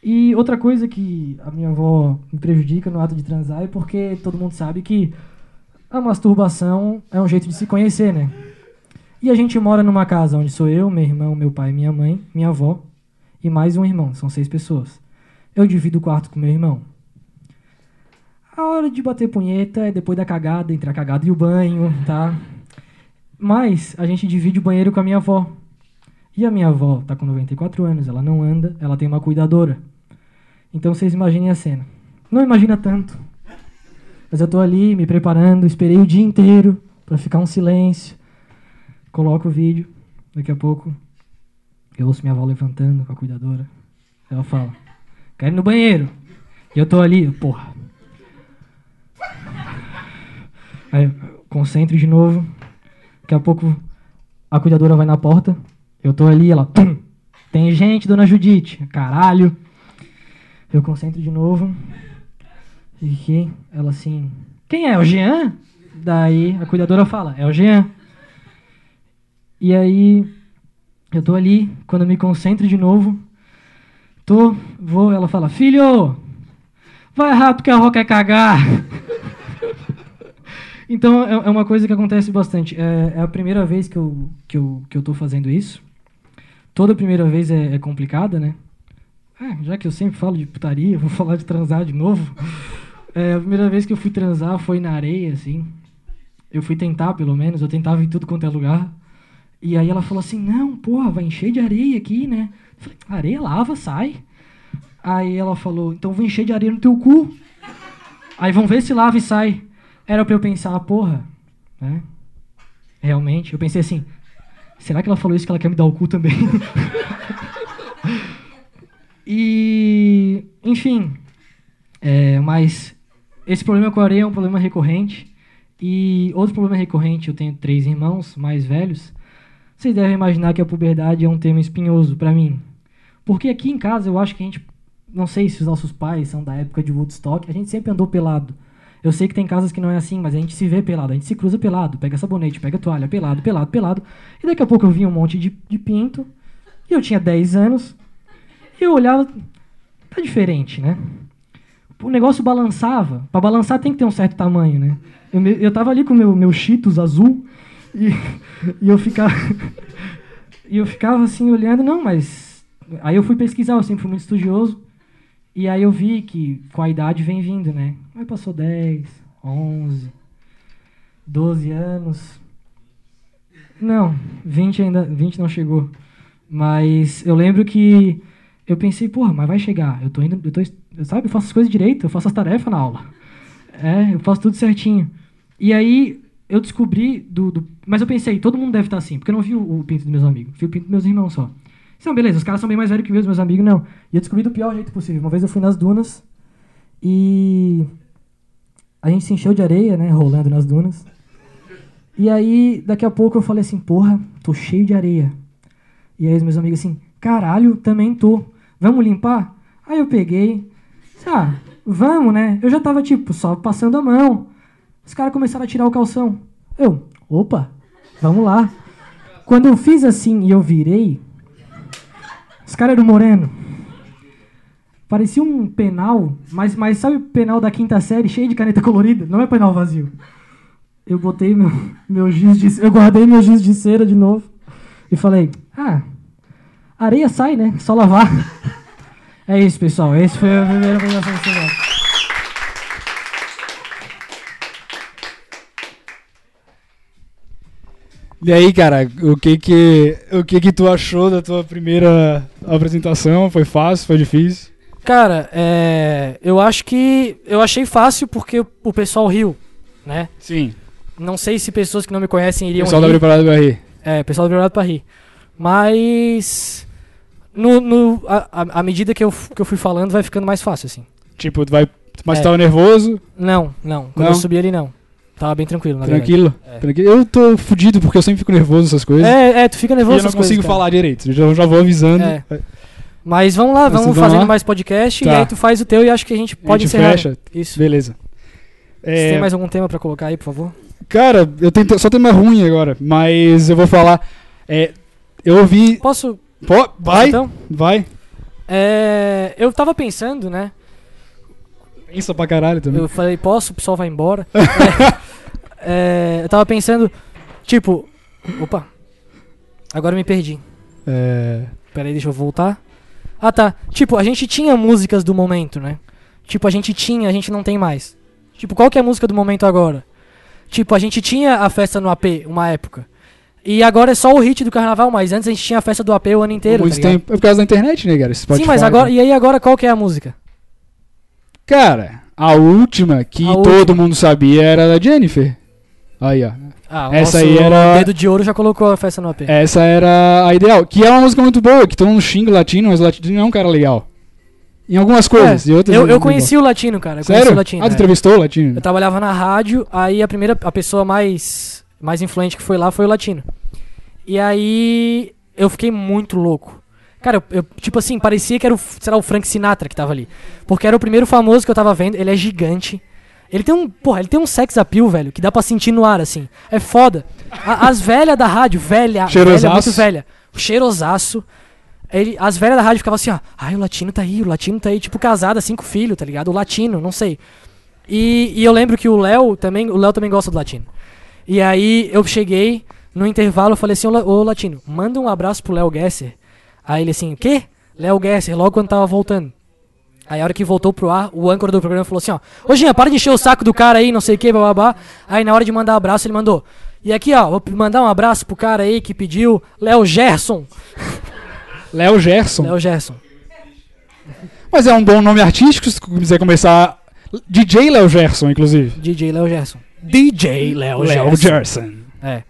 E outra coisa que a minha avó me prejudica no ato de transar é porque todo mundo sabe que a masturbação é um jeito de se conhecer, né? E a gente mora numa casa onde sou eu, meu irmão, meu pai, minha mãe, minha avó e mais um irmão. São seis pessoas. Eu divido o quarto com meu irmão. A hora de bater punheta é depois da cagada, entre a cagada e o banho, tá? Mas a gente divide o banheiro com a minha avó. E a minha avó tá com 94 anos, ela não anda, ela tem uma cuidadora. Então vocês imaginem a cena. Não imagina tanto. Mas eu tô ali me preparando, esperei o dia inteiro pra ficar um silêncio. Coloco o vídeo, daqui a pouco eu ouço minha avó levantando com a cuidadora. Ela fala: "Quero ir no banheiro". E eu tô ali, porra. Aí eu concentro de novo. Daqui a pouco a cuidadora vai na porta. Eu tô ali, ela. "Tum! Tem gente, dona Judite. Caralho. Eu concentro de novo. E que ela assim. Quem é? O Jean? Daí a cuidadora fala: É o Jean. E aí eu tô ali, quando eu me concentro de novo. Tô, vou, ela fala: Filho, vai rápido que a avó quer cagar. Então é é uma coisa que acontece bastante. É, é a primeira vez que eu, que, eu, que eu tô fazendo isso. Toda primeira vez é, é complicada, né? É, já que eu sempre falo de putaria, vou falar de transar de novo. É, a primeira vez que eu fui transar foi na areia, assim. Eu fui tentar, pelo menos. Eu tentava em tudo quanto é lugar. E aí ela falou assim, não, porra, vai encher de areia aqui, né? Eu falei, areia lava, sai. Aí ela falou, então vou encher de areia no teu cu. Aí vamos ver se lava e sai. Era pra eu pensar, porra, né? Realmente, eu pensei assim, será que ela falou isso que ela quer me dar o cu também? e, enfim, é, mas esse problema com a areia é um problema recorrente. E outro problema recorrente, eu tenho três irmãos mais velhos. Vocês devem imaginar que a puberdade é um tema espinhoso pra mim. Porque aqui em casa eu acho que a gente, não sei se os nossos pais são da época de Woodstock, a gente sempre andou pelado. Eu sei que tem casas que não é assim, mas a gente se vê pelado, a gente se cruza pelado, pega sabonete, pega toalha, pelado, pelado, pelado. E daqui a pouco eu vi um monte de, de pinto, e eu tinha 10 anos, eu olhava, tá diferente, né? O negócio balançava. Pra balançar tem que ter um certo tamanho, né? Eu, eu tava ali com o meu, meu Cheetos azul, e, e eu ficava. e eu ficava assim olhando, não, mas. Aí eu fui pesquisar, eu sempre fui muito estudioso. E aí eu vi que com a idade vem vindo, né? Aí passou 10, 11, 12 anos. Não, 20 ainda, 20 não chegou. Mas eu lembro que eu pensei, porra, mas vai chegar. Eu tô indo, eu tô, sabe, eu faço as coisas direito, eu faço as tarefas na aula. É, eu faço tudo certinho. E aí eu descobri do, do- mas eu pensei, todo mundo deve estar assim, porque eu não vi o, o pinto dos meus amigos, vi o pinto dos meus irmãos só. Não, beleza, os caras são bem mais velhos que eu, os meus amigos não. E eu descobri do pior jeito possível. Uma vez eu fui nas dunas e a gente se encheu de areia, né, rolando nas dunas. E aí, daqui a pouco eu falei assim, porra, tô cheio de areia. E aí os meus amigos assim, caralho, também tô. Vamos limpar? Aí eu peguei, ah, vamos, né? Eu já tava, tipo, só passando a mão. Os caras começaram a tirar o calção. Eu, opa, vamos lá. Quando eu fiz assim e eu virei, os caras eram moreno. Parecia um penal, mas, mas sabe o penal da quinta série, cheio de caneta colorida? Não é penal vazio. Eu botei meu, meu giz de eu guardei meu giz de cera de novo e falei, ah, areia sai, né? Só lavar. É isso, pessoal. Esse foi a primeira apresentação do Senhor. E aí, cara, o que que, o que que tu achou da tua primeira apresentação? Foi fácil, foi difícil? Cara, é, eu acho que eu achei fácil porque o, pessoal riu, né? Sim. Não sei se pessoas que não me conhecem O iriam pessoal tá rir. preparado pra rir. É, o pessoal tá preparado pra rir. Mas no, no, a, a- medida que eu, que eu fui falando, vai ficando mais fácil, assim. Tipo, vai. Mas É. tava nervoso, Não, não. Quando Não? eu subi ali, não. Tava bem tranquilo, na tranquilo, É. tranquilo. Eu tô fudido porque eu sempre fico nervoso nessas coisas. É, é, tu fica e nervoso eu não coisas, consigo cara. falar direito. Eu já, já vou avisando. É. Mas vamos lá, vamos vamos fazendo lá? mais podcast e Tá. aí tu faz o teu e acho que a gente A pode gente encerrar. fecha. Isso. Beleza. Você É, tem mais algum tema pra colocar aí, por favor? Cara, eu tenho só tema ruim agora, mas eu vou falar. É, eu ouvi. Posso? Pô, vai, então? vai. É, eu tava pensando, né? Pensa pra caralho também. Eu falei, posso, o pessoal vai embora. É, é, eu tava pensando, tipo. Opa! Agora eu me perdi. É, Peraí, deixa eu voltar. Ah tá. Tipo, a gente tinha músicas do momento, né? Tipo, a gente tinha, a gente não tem mais. Tipo, qual que é a música do momento agora? Tipo, a gente tinha a festa no AP uma época. E agora é só o hit do carnaval, mas antes a gente tinha a festa do AP o ano inteiro. Muito tá tempo. É por causa da internet, né, cara? Spotify, Sim, mas agora. E aí agora qual que é a música? Cara, a última que A todo última. mundo sabia era a da Jennifer. Aí, ó. Ah, o Essa aí era- dedo de ouro já colocou a festa no AP. Essa era a ideal. Que é uma música muito boa, que todo mundo xinga o latino, mas o latino é um cara legal. Em algumas coisas. É, e outras eu, eu conheci o latino, cara. Eu conheci Sério? o latino. ah, tu é. entrevistou o latino? Eu trabalhava na rádio, aí a primeira, a pessoa mais, mais influente que foi lá foi o latino. E aí eu fiquei muito louco. Cara, eu, eu- tipo assim, parecia que era o, será o Frank Sinatra que tava ali. Porque era o primeiro famoso que eu tava vendo, ele é gigante. Ele tem um, porra, ele tem um sex appeal, velho, que dá pra sentir no ar, assim. É foda. A- as velhas da rádio, velha, velha, muito velha. Cheirosaço. Ele, as velhas da rádio ficavam assim, ó. Ai, o latino tá aí, o latino tá aí, tipo, casada, cinco filhos, tá ligado? O latino, não sei. E, e eu lembro que o Léo também, o Léo também gosta do latino. E aí eu cheguei, no intervalo, eu falei assim, ô, La- ô latino, manda um abraço pro Léo Gesser. Aí ele assim, o quê? Léo Gesser, logo quando tava voltando. Aí a hora que voltou pro ar, o âncora do programa falou assim, ó, ô Jean, para de encher o saco do cara aí, não sei o que, bababá. Aí na hora de mandar abraço, ele mandou. E aqui, ó, vou mandar um abraço pro cara aí que pediu, Léo Gerson. Léo Gerson. Léo Gerson. Mas é um bom nome artístico se quiser começar. DJ Léo Gerson, inclusive. DJ Léo Gerson. DJ Léo Léo Gerson. Gerson. É.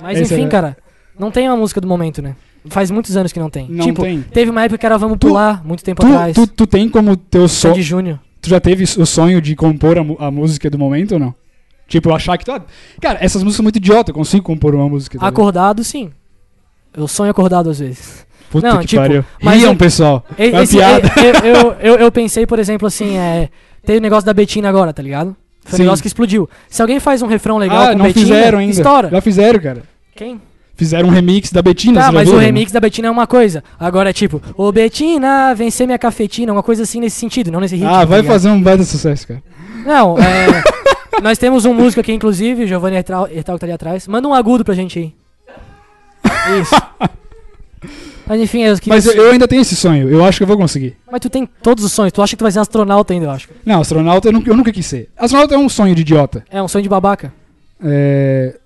Mas Esse enfim, é- cara, não tem uma música do momento, né? Faz muitos anos que não tem. Não tipo, tem. teve uma época que era Vamos Tu- Pular, muito tempo Tu, atrás. tu, tu tem como teu sonho. Sandy Júnior. Tu já teve o sonho de compor a, mu- a música do momento ou não? Tipo, achar que tu. ah, Cara, essas músicas são muito idiota, eu consigo compor uma música. tá ligado? Acordado, sim. Eu sonho acordado às vezes. Puta não, que tipo, pariu. mas Riam, eu- pessoal. E- É uma esse- piada. eu, eu, eu, eu pensei, por exemplo, assim, é, teve o negócio da Betina agora, tá ligado? Foi um Sim. negócio que explodiu. Se alguém faz um refrão legal ah, com não Betina, fizeram ainda. estoura. Já fizeram, cara. Quem? Fizeram um remix da Betina. Tá, mas viu, o né? remix da Betina é uma coisa. Agora é tipo, ô Betina, vencer minha cafetina, uma coisa assim nesse sentido, não nesse ritmo. Ah, tá vai ligado? fazer um baita sucesso, cara. Não, é. nós temos um músico aqui, inclusive, o Giovanni Hertal, Hertal que tá ali atrás. Manda um agudo pra gente aí. Isso. Mas enfim, eu queria. Mas eu, eu ainda tenho esse sonho, eu acho que eu vou conseguir. Mas tu tem todos os sonhos. Tu acha que tu vai ser astronauta ainda, eu acho. Não, astronauta eu nunca, eu nunca quis ser. Astronauta é um sonho de idiota. É um sonho de babaca. É.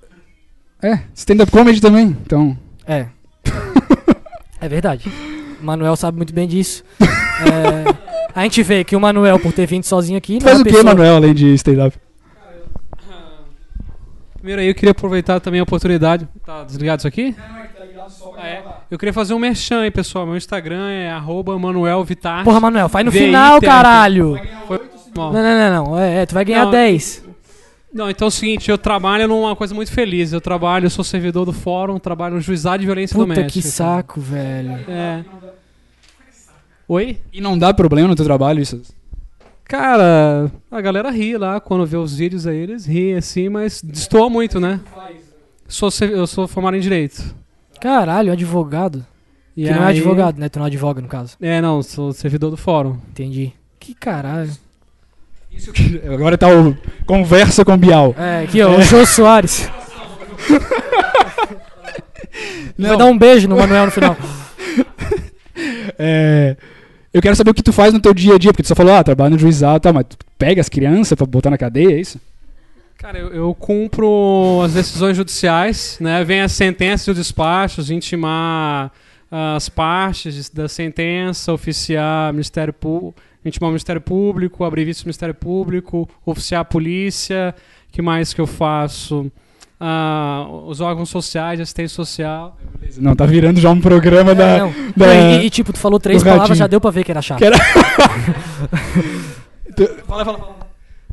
É, stand-up comedy também, então. É. é verdade. O Manuel sabe muito bem disso. É, a gente vê que o Manuel, por ter vindo sozinho aqui, não é Faz o que, pessoa- Manuel, além de stand-up? Primeiro aí, eu queria aproveitar também a oportunidade. Tá desligado isso aqui? Ah, é? Eu queria fazer um merchan aí, pessoal. Meu Instagram é arroba Manuel Vittar. Porra, Manuel, faz no final, caralho. Foi. Não, não, não, não. É, é, tu vai ganhar Não, 10. Não, então é o seguinte, eu trabalho numa coisa muito feliz. Eu trabalho, eu sou servidor do fórum, trabalho no juizado de violência Puta doméstica. que saco, velho. É. Oi? E não dá problema no teu trabalho isso? Cara, a galera ri lá quando vê os vídeos aí, eles riem assim, mas destoa muito, né? Sou, eu sou formado em direito. Caralho, advogado. E que não é aí- advogado, né? Tu não advoga, no caso. É, não, sou servidor do fórum. Entendi. Que caralho. Isso que- Agora tá o Conversa com Bial. É, aqui, ó, o Jô Soares. Vai dar um beijo no Manuel no final. É, eu quero saber o que tu faz no teu dia a dia, porque tu só falou, ah, trabalho no juizado e tal, mas tu pega as crianças pra botar na cadeia, é isso? Cara, eu, eu cumpro as decisões judiciais, né? Vem as sentenças e os despachos, intimar ah, as partes da sentença, oficiar Ministério Público, intimar o Ministério Público, abrir visto do Ministério Público, oficiar a polícia, que mais que eu faço? Ah, os órgãos sociais, assistência social. Não, tá virando já um programa É, da... não. da- Não, e, e, tipo, tu falou três palavras, ratinho. já deu pra ver que era chato. Que era-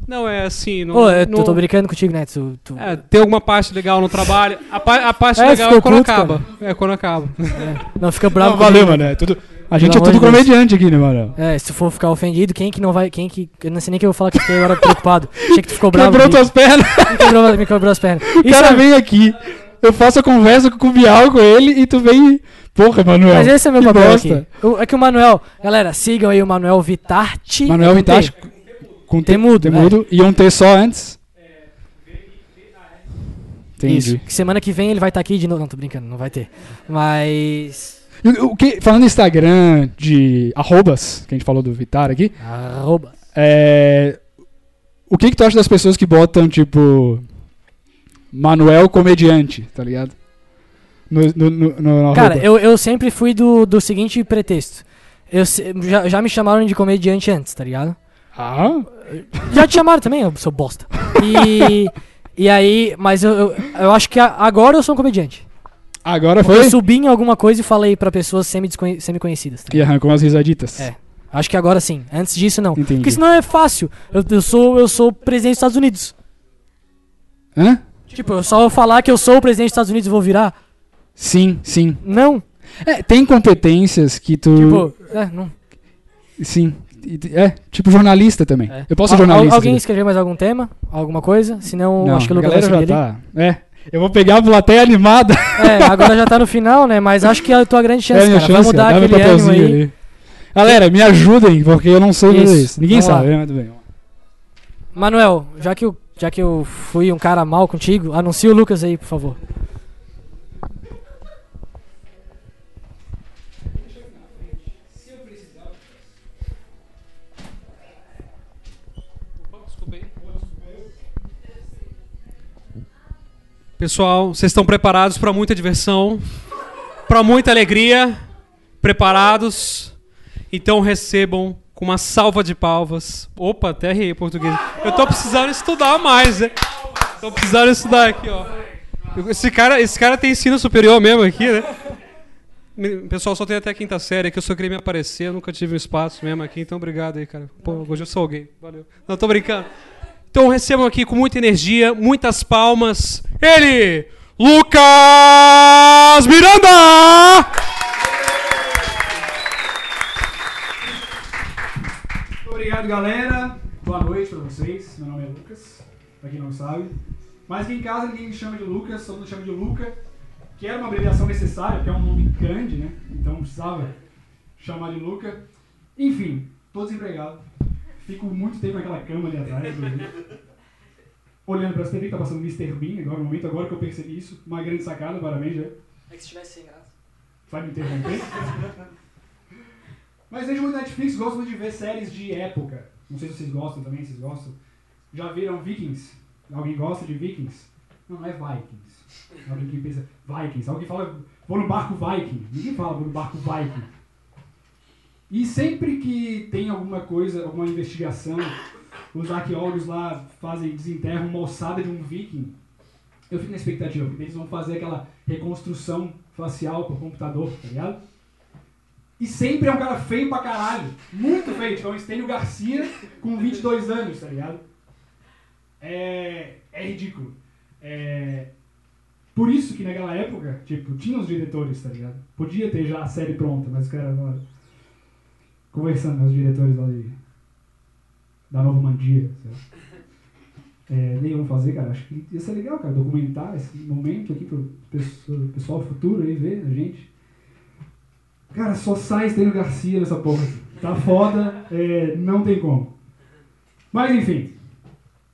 Não, é assim. Não, Pô, eu não- tô, brincando contigo, né? Tu, tu- É, tem alguma parte legal no trabalho. A, pa- a parte É, legal é quando acaba. É quando acaba. Não fica bravo. Não, valeu, mano. É tudo... A gente é amor tudo comediante aqui, né, mano? É, se tu for ficar ofendido, quem que não vai. Quem que. Eu não sei nem o que eu vou falar que eu agora preocupado. Achei que tu ficou bravo. Quebrou tuas pernas. Me quebrou, me quebrou as pernas. O cara é- vem aqui, eu faço a conversa com o Bial com ele e tu vem... Porra, Manuel. Mas esse é meu papel bosta. aqui. O- É que o Manuel. Galera, sigam aí o Manuel Vitarte. Manuel Vitarte. Com Temudo, Temudo. E um T só antes. Entendi. Isso. Que semana que vem ele vai estar aqui de novo. Não, tô brincando, não vai ter. Mas. O- que, falando em Instagram de arrobas, que a gente falou do Vitar aqui, Arroba. é, O que, que tu acha das pessoas que botam, tipo. Manuel comediante, tá ligado? No, no, no, no- Cara, eu, eu sempre fui do, do seguinte pretexto. Eu, já, já me chamaram de comediante antes, tá ligado? Ah? Já te chamaram também, ô, seu bosta. E, e aí, mas eu, eu, eu acho que a- agora eu sou um comediante. Agora Porque eu foi? subi em alguma coisa e falei pra pessoas semi-desconhe- semi-conhecidas. tá E arrancou umas risaditas. É. Acho que agora sim. Antes disso, não. Entendi. Porque senão é fácil. Eu, eu sou eu sou presidente dos Estados Unidos. Hã? Tipo, eu só falar que eu sou o presidente dos Estados Unidos e vou virar? Sim, sim. Não. É, tem competências que tu. Tipo, é, não. Sim. E- É, tipo jornalista também. É. Eu posso ser Al- al- jornalista. alguém também. escreveu mais algum tema? Alguma coisa? Senão, Não, acho que o Lucas vai galera já tá. É. Eu vou pegar a plateia animada. É, agora já tá no final, né? Mas acho que é a tua grande chance, é cara. chance, Vamos dar cara. Dá meu aquele ânimo aí. ali. Galera, me ajudem, porque eu não sei fazer Isso, isso. Ninguém vamos sabe, né? Tudo bem. Manuel, já que, eu, já que eu fui um cara mal contigo, anuncia o Lucas aí, por favor. Pessoal, vocês estão preparados para muita diversão, para muita alegria? Preparados? Então recebam com uma salva de palmas. Opa, até em português. Eu tô precisando estudar mais, né? Tô precisando estudar aqui, ó. Esse cara, esse cara tem ensino superior mesmo aqui, né? Pessoal, só tem até a quinta série que eu só queria me aparecer, eu nunca tive um espaço mesmo aqui, então obrigado aí, cara. Pô, hoje eu sou alguém. Valeu. Não, tô brincando. Então recebam aqui com muita energia, muitas palmas. Ele, Lucas Miranda! Obrigado, galera. Boa noite pra vocês. Meu nome é Lucas, pra quem não sabe. Mas aqui em casa ninguém me chama de Lucas, todo mundo chama de Luca, que era uma abreviação necessária, porque é um nome grande, né? Então precisava chamar de Luca. Enfim, tô desempregado. Fico muito tempo naquela cama ali atrás, olhando pra TV que tá passando Mr. Bean agora, no momento agora que eu percebi isso. Uma grande sacada, parabéns, já. É que se tivesse sem graça. Vai me interromper? Mas vejo muito Netflix, gosto muito de ver séries de época. Não sei se vocês gostam também, se vocês gostam. Já viram Vikings? Alguém gosta de Vikings? Não, não é Vikings. Alguém que pensa, Vikings. Alguém fala, vou no barco Viking. Ninguém fala, vou no barco Viking. E sempre que tem alguma coisa, alguma investigação, os arqueólogos lá fazem, desenterram uma ossada de um viking, eu fico na expectativa, porque eles vão fazer aquela reconstrução facial por computador, tá ligado? E sempre é um cara feio pra caralho. Muito feio, tipo, é um Estênio Garcia com 22 anos, tá ligado? É, é ridículo. É, por isso que naquela época, tipo, tinha os diretores, tá ligado? Podia ter já a série pronta, mas os caras não... Conversando com os diretores lá de... Da Normandia. É, nem vamos fazer, cara. Acho que ia ser legal, cara, documentar esse momento aqui pro pessoal, pessoal futuro aí ver a gente. Cara, só sai Estênio Garcia nessa porra. Tá foda, é, não tem como. Mas enfim,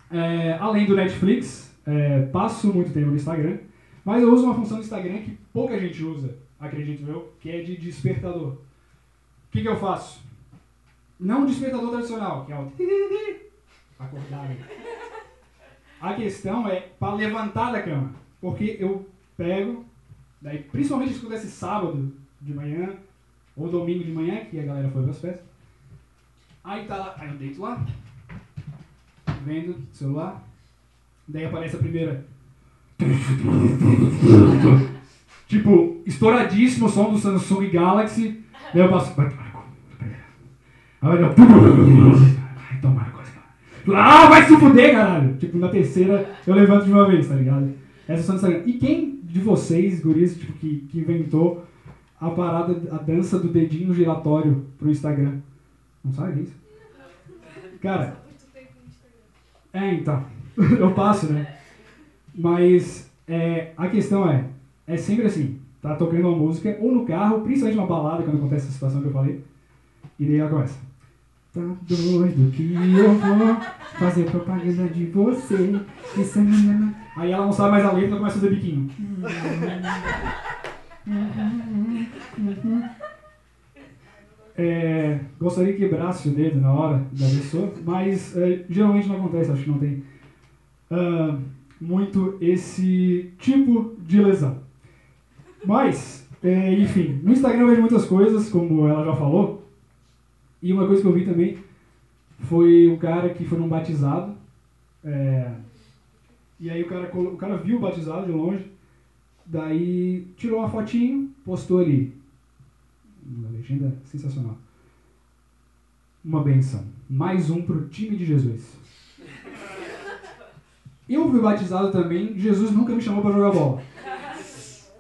é, além do Netflix, é, passo muito tempo no Instagram, mas eu uso uma função do Instagram que pouca gente usa, acredito eu, que é de despertador. O que, que eu faço? Não um despertador tradicional, que é o acordar. A questão é para levantar da cama, porque eu pego, daí principalmente isso acontece sábado de manhã ou domingo de manhã, que a galera foi pras festas. Aí tá lá, aí eu deito lá, vendo o celular, daí aparece a primeira. tipo, estouradíssimo o som do Samsung Galaxy, daí eu passo. Aí eu. Ai, tomar coisa. Ah, vai se fuder, caralho! Tipo, na terceira eu levanto de uma vez, tá ligado? Essa é no Instagram. E quem de vocês, guris, tipo, que, que inventou a parada, a dança do dedinho giratório pro Instagram? Não sabe disso? Cara, é, então. eu passo, né? Mas é, a questão é, é sempre assim, tá tocando uma música, ou no carro, principalmente uma balada, quando acontece essa situação que eu falei, e daí ela começa. Tá doido que eu vou fazer propaganda de você. Isso é minha... Aí ela não sabe mais a letra começa a fazer biquinho. é, gostaria que quebrasse o dedo na hora da pessoa, mas é, geralmente não acontece, acho que não tem ah, muito esse tipo de lesão. Mas, é, enfim, no Instagram eu vejo muitas coisas, como ela já falou, e uma coisa que eu vi também foi um cara que foi num batizado, é, e aí o cara, o cara viu o batizado de longe, daí tirou uma fotinho, postou ali. Uma legenda sensacional. Uma benção. Mais um pro time de Jesus. Eu fui batizado também, Jesus nunca me chamou para jogar bola.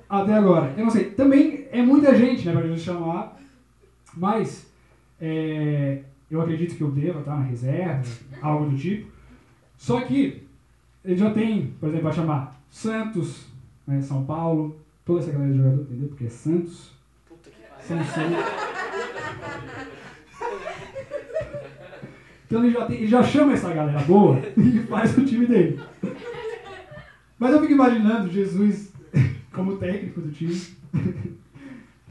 Até agora. Eu não sei, também é muita gente, né, para Jesus chamar, mas é, eu acredito que eu deva estar na reserva, algo do tipo. Só que ele já tem, por exemplo, vai chamar Santos, né, São Paulo, toda essa galera de jogador, entendeu? Porque é Santos, São Santos. Então ele já, tem- ele já chama essa galera boa e faz o time dele. Mas eu fico imaginando Jesus como técnico do time.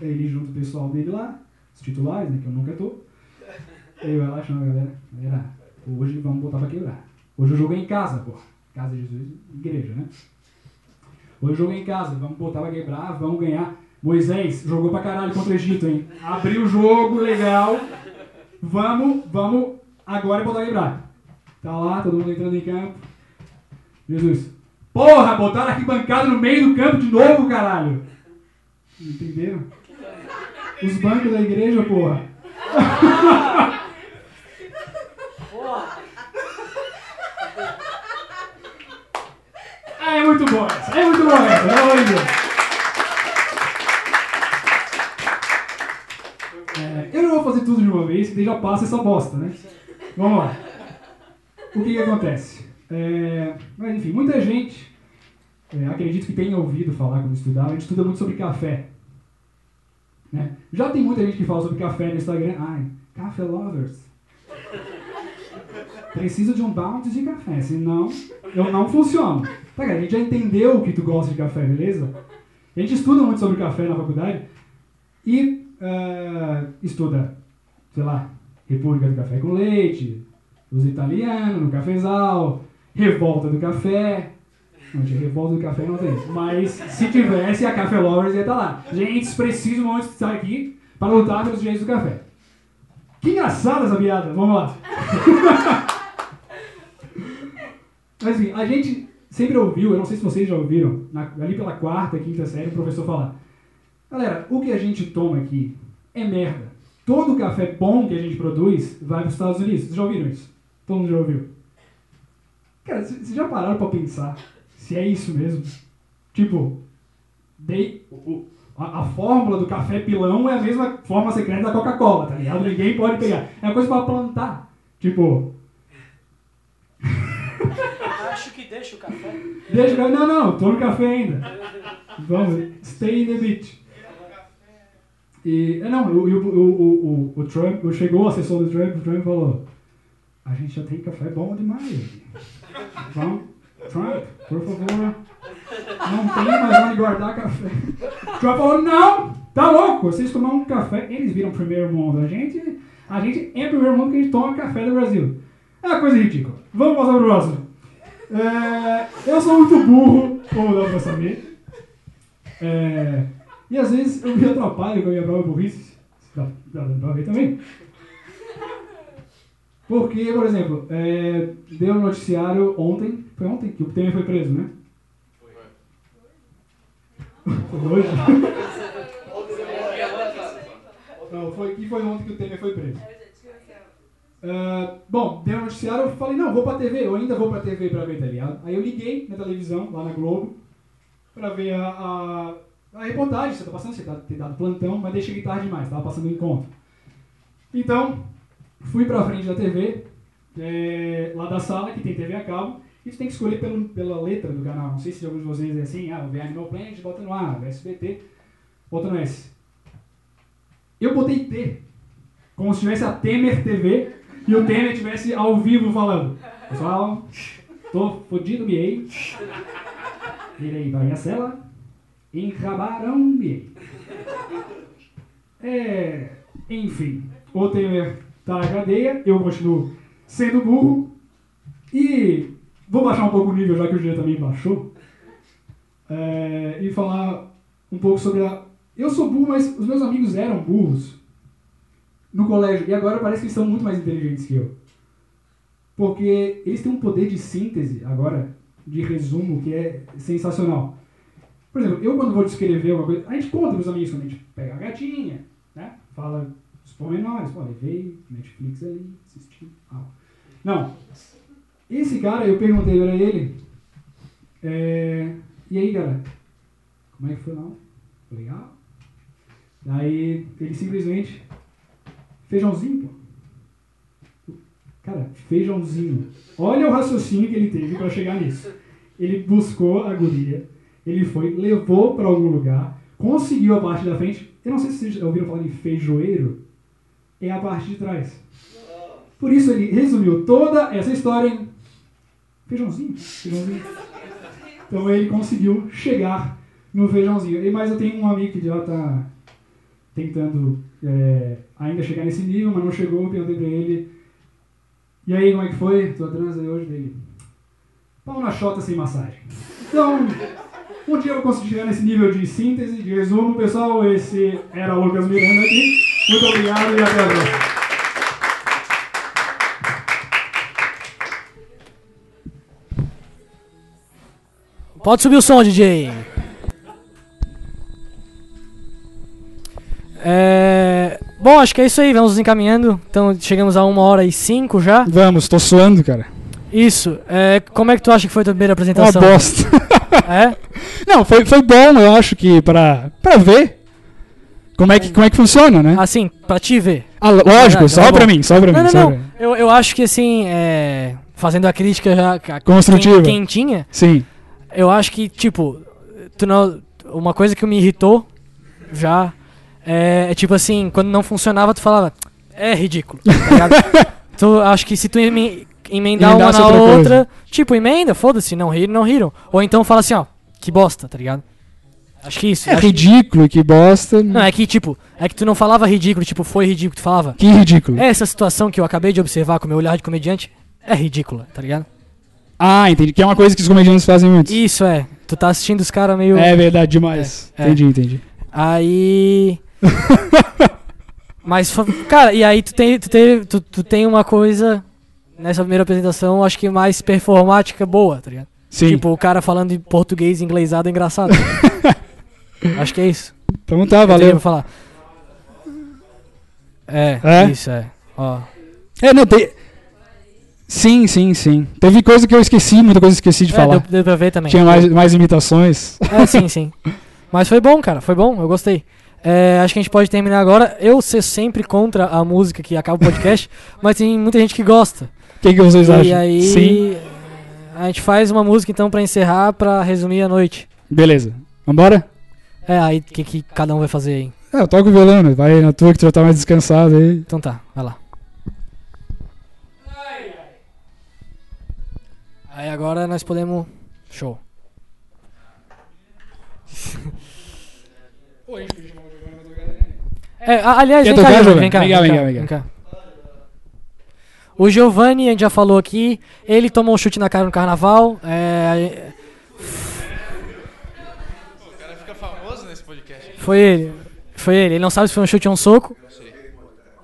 Ele junto o pessoal dele lá, os titulares, né, que eu nunca tô. Ele vai lá chama a galera. Galera, hoje vamos botar pra quebrar. Hoje o jogo é em casa, pô. Casa de Jesus, igreja, né? Hoje o jogo é em casa, vamos botar pra quebrar, vamos ganhar. Moisés jogou pra caralho contra o Egito, hein? Abriu o jogo, legal. Vamos, vamos agora botar pra quebrar. Tá lá, todo mundo entrando em campo. Jesus. Porra, botaram aqui bancada no meio do campo de novo, caralho. Entenderam? Os bancos da igreja, porra. É muito bom essa. É muito bom essa. Deus. É, eu não vou fazer tudo de uma vez, que daí já passa essa bosta, né? Vamos lá. O que que acontece? É, mas enfim, muita gente, é, acredito que tenha ouvido falar quando estudava, a gente estuda muito sobre café. Né? Já tem muita gente que fala sobre café no Instagram. Ai, café lovers. Preciso de um balde de café, senão eu não funciono. Tá, cara, a gente já entendeu que tu gosta de café, beleza? A gente estuda muito sobre café na faculdade e ah, estuda, sei lá, República do Café com Leite, os italianos no cafezal, Revolta do Café. Não, tinha Revolta do Café não tem. Mas se tivesse, a Café Lovers ia estar lá. Gente, preciso muito estar aqui para lutar pelos direitos do café. Que engraçada essa piada, vamos lá. Mas assim, a gente sempre ouviu, eu não sei se vocês já ouviram, na- ali pela quarta, quinta série, o professor falar: Galera, o que a gente toma aqui é merda. Todo café bom que a gente produz vai para os Estados Unidos. Vocês já ouviram isso? Todo mundo já ouviu? Cara, vocês já pararam para pensar se é isso mesmo? Tipo, dei, o- a, a fórmula do café pilão é a mesma fórmula secreta da Coca-Cola, tá ligado? Ninguém pode pegar. É uma coisa para plantar. Tipo, Acho que deixa o café. Deixa o café. Não, não, tô no café ainda. Vamos, stay in the beach. E, é, não, o, o, o, o, Trump, chegou o assessor do Trump, o Trump falou, a gente já tem café bom demais. Vamos, Trump, por favor, não tem mais onde guardar café. Trump falou, não, tá louco, vocês tomam um café, eles viram primeiro mundo, a gente, a gente é primeiro mundo que a gente toma café do Brasil. É uma coisa ridícula. Vamos passar pro próximo. É, eu sou muito burro, como dá pra saber. É, e às vezes eu me atrapalho com a minha própria burrice. Dá, dá pra ver também. Porque, por exemplo, é, deu um noticiário ontem, foi ontem que o Temer foi preso, né? Foi hoje? Não, foi, que foi ontem que o Temer foi preso. Ah, bom, deu um noticiário, eu falei, não, vou pra TV, eu ainda vou pra TV pra ver, tá ligado? Aí eu liguei na televisão, lá na Globo, pra ver a, a, a reportagem, você tá passando, você tá, ter dado plantão, mas deixei tarde demais, tava passando um encontro. Então, fui pra frente da TV, é, lá da sala, que tem TV a cabo, e você tem que escolher pelo, pela letra do canal. Não sei se alguns de vocês é assim, ah, vê Animal Planet, bota no A, SBT, bota no S. Eu botei T, como se tivesse a Temer TV e o Temer estivesse ao vivo falando. Pessoal, tô fodido, miei. Virei para minha cela, enrabaram, miei. É, Enfim, o Temer tá na cadeia, eu continuo sendo burro. E vou baixar um pouco o nível, já que o dia também baixou. É, e falar um pouco sobre a. Eu sou burro, mas os meus amigos eram burros no colégio. E agora parece que eles são muito mais inteligentes que eu. Porque eles têm um poder de síntese agora, de resumo, que é sensacional. Por exemplo, eu quando vou descrever alguma coisa, a gente conta meus amigos quando a gente pega a gatinha, né? Fala os pormenores, pô, levei Netflix ali, assisti. Ah. Não. Esse cara, eu perguntei pra ele, é, e aí, cara, como é que foi lá? Legal. Daí ele simplesmente, feijãozinho, pô. Cara, feijãozinho. Olha o raciocínio que ele teve para chegar nisso. Ele buscou a guria, ele foi, levou para algum lugar, conseguiu a parte da frente. Eu não sei se vocês ouviram falar em feijoeiro. É a parte de trás. Por isso ele resumiu toda essa história em feijãozinho. feijãozinho. Então ele conseguiu chegar no feijãozinho. E- Mas eu tenho um amigo que já está tentando é, ainda chegar nesse nível, mas não chegou. Perguntei pra ele. E aí, como é que foi? Tua transa hoje dele? Pau na chota sem massagem. Então, um dia eu vou conseguir chegar nesse nível de síntese, de resumo. Pessoal, esse era o Lucas Miranda aqui. Muito obrigado e até a próxima. Pode subir o som, DJ. É... Bom, acho que é isso aí, vamos nos encaminhando. Então chegamos a uma hora e cinco já. Vamos, tô suando, cara. Isso. É, como é que tu acha que foi a tua primeira Uma apresentação? bosta. É? Não, foi, foi bom, eu acho que pra, pra ver como é, que, como é que funciona, né? Assim, pra te ver. Ah, lógico, Ah, só tá pra mim, só pra Não, mim. não, não. Eu, eu acho que assim, é... fazendo a crítica já Construtiva. quem- quentinha, Sim. eu acho que, tipo, tu não... uma coisa que me irritou já é, é tipo assim, quando não funcionava, tu falava, é ridículo, tá ligado? tu, acho que se tu eme- emendar uma na outra outra, tipo, emenda, foda-se, não riram, não riram. Ou então fala assim, ó, que bosta, tá ligado? Acho que isso. É acho- ridículo, que bosta. Não, é que, tipo, é que tu não falava ridículo, tipo, foi ridículo, tu falava, Que ridículo. essa situação que eu acabei de observar com meu olhar de comediante é ridícula, tá ligado? Ah, entendi. Que é uma coisa que os comediantes fazem muito. Isso é. Tu tá assistindo os caras meio. É verdade, demais. É, é. Entendi, entendi. Aí. Mas, cara, e aí tu tem, tu, tem, tu, tu tem uma coisa nessa primeira apresentação, acho que mais performática boa, tá ligado? Sim. Tipo, o cara falando em português inglesado é engraçado. acho que é isso. então tá, Eu valeu. pra falar. É, É? isso é. Ó. É, não, tem. Sim, sim, sim. Teve coisa que eu esqueci, muita coisa que eu esqueci de É, falar. deu, deu pra ver também. Tinha mais, mais imitações. É, sim, sim. Mas foi bom, cara. Foi bom, eu gostei. É, acho que a gente pode terminar agora. Eu ser sempre contra a música que acaba o podcast, mas tem muita gente que gosta. O que, que vocês acham? E aí Sim. a gente faz uma música então pra encerrar, pra resumir a noite. Beleza. Vambora? É, aí o que, que cada um vai fazer aí? É, eu toco violão, né? Vai na tua que tu já tá mais descansado aí. Então tá, vai lá. Aí agora nós podemos. Show. É, a- aliás, vem cá, Giovanni, vem cá, Vem cá, vem vem cá, cá, vem vem cá. O Giovanni, a gente já falou aqui, ele tomou um chute na cara no carnaval. É, O cara fica famoso nesse podcast. Foi ele. Foi ele. Ele não sabe se foi um chute ou um soco.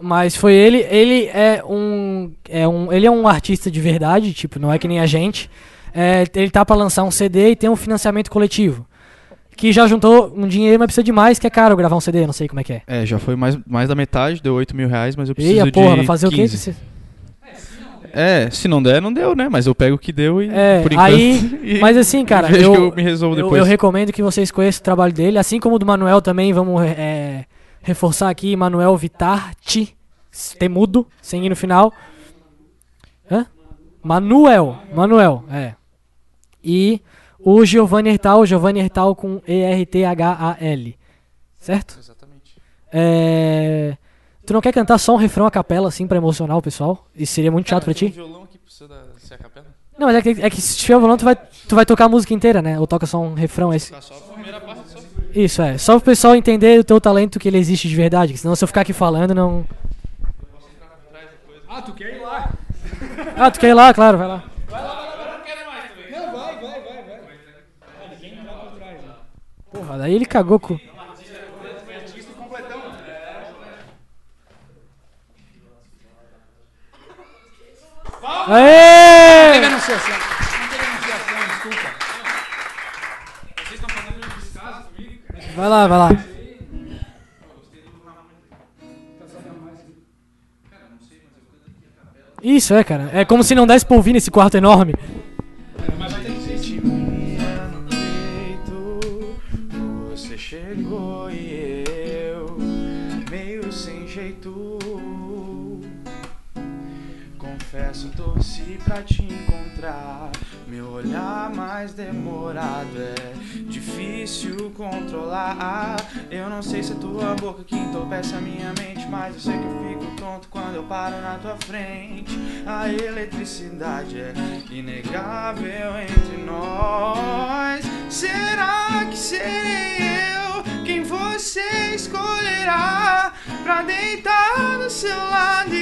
Mas foi ele. Ele é um. É um ele é um artista de verdade, tipo, não é que nem a gente. É, ele tá pra lançar um CD e tem um financiamento coletivo. Que já juntou um dinheiro, mas precisa de mais, que é caro gravar um CD, não sei como é que é. É, já foi mais, mais da metade, deu 8 mil reais, mas eu E preciso a porra, de vai fazer 15. o quê? É, se não der, não deu, né? Mas eu pego o que deu e É, por enquanto... aí- e Mas assim, cara, eu, que eu me resolvo eu, depois. eu recomendo que vocês conheçam o trabalho dele, assim como o do Manuel também, vamos é, reforçar aqui, Manuel Vitarti, temudo, sem ir no final. Hã? Manuel, Manuel, é. E o Giovanni Hertal, Giovanni Hertal com E-R-T-H-A-L, certo? Exatamente. É... Tu não quer cantar só um refrão a capela, assim, pra emocionar o pessoal? Isso seria muito chato pra ti? um violão aqui precisa ser a capela? Não, mas é que, é que se tiver o violão, tu vai, tu vai tocar a música inteira, né? Ou toca só um refrão esse. Tá só a primeira parte, só. Isso, é. Só pro pessoal entender o teu talento que ele existe de verdade. que Senão se eu ficar aqui falando, não. Ah, tu quer ir lá? Ah, tu quer ir lá? Claro, vai lá. Não, vai, vai, vai, vai. Ninguém vai por trás. né? Porra, daí ele cagou com. Aê! Denunciação. Não tem denunciação, desculpa. Vocês estão fazendo um descaso comigo, cara? Vai lá, vai lá. Isso, é, cara. É como se não desse pra ouvir nesse quarto enorme. Mas vai ter pra te encontrar. Meu olhar mais demorado é difícil controlar. Eu não sei se é tua boca que entorpece a minha mente, mas eu sei que eu fico tonto quando eu paro na tua frente. A eletricidade é inegável entre nós. Será que serei eu quem você escolherá pra deitar do seu lado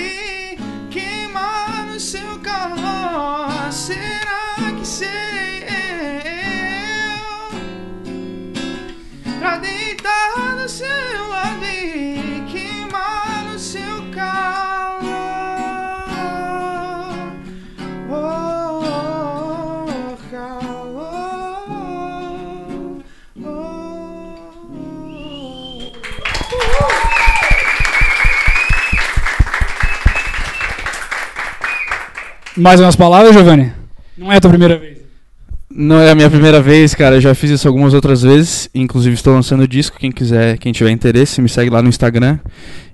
Eu pra deitar do seu lado e queimar no seu calor? Oh, oh, calor. Oh. Mais umas palavras, Giovanni? Não é a tua primeira vez. Não é a minha primeira vez, cara. Eu já fiz isso algumas outras vezes. Inclusive estou lançando disco. Quem quiser, quem tiver interesse, me segue lá no Instagram.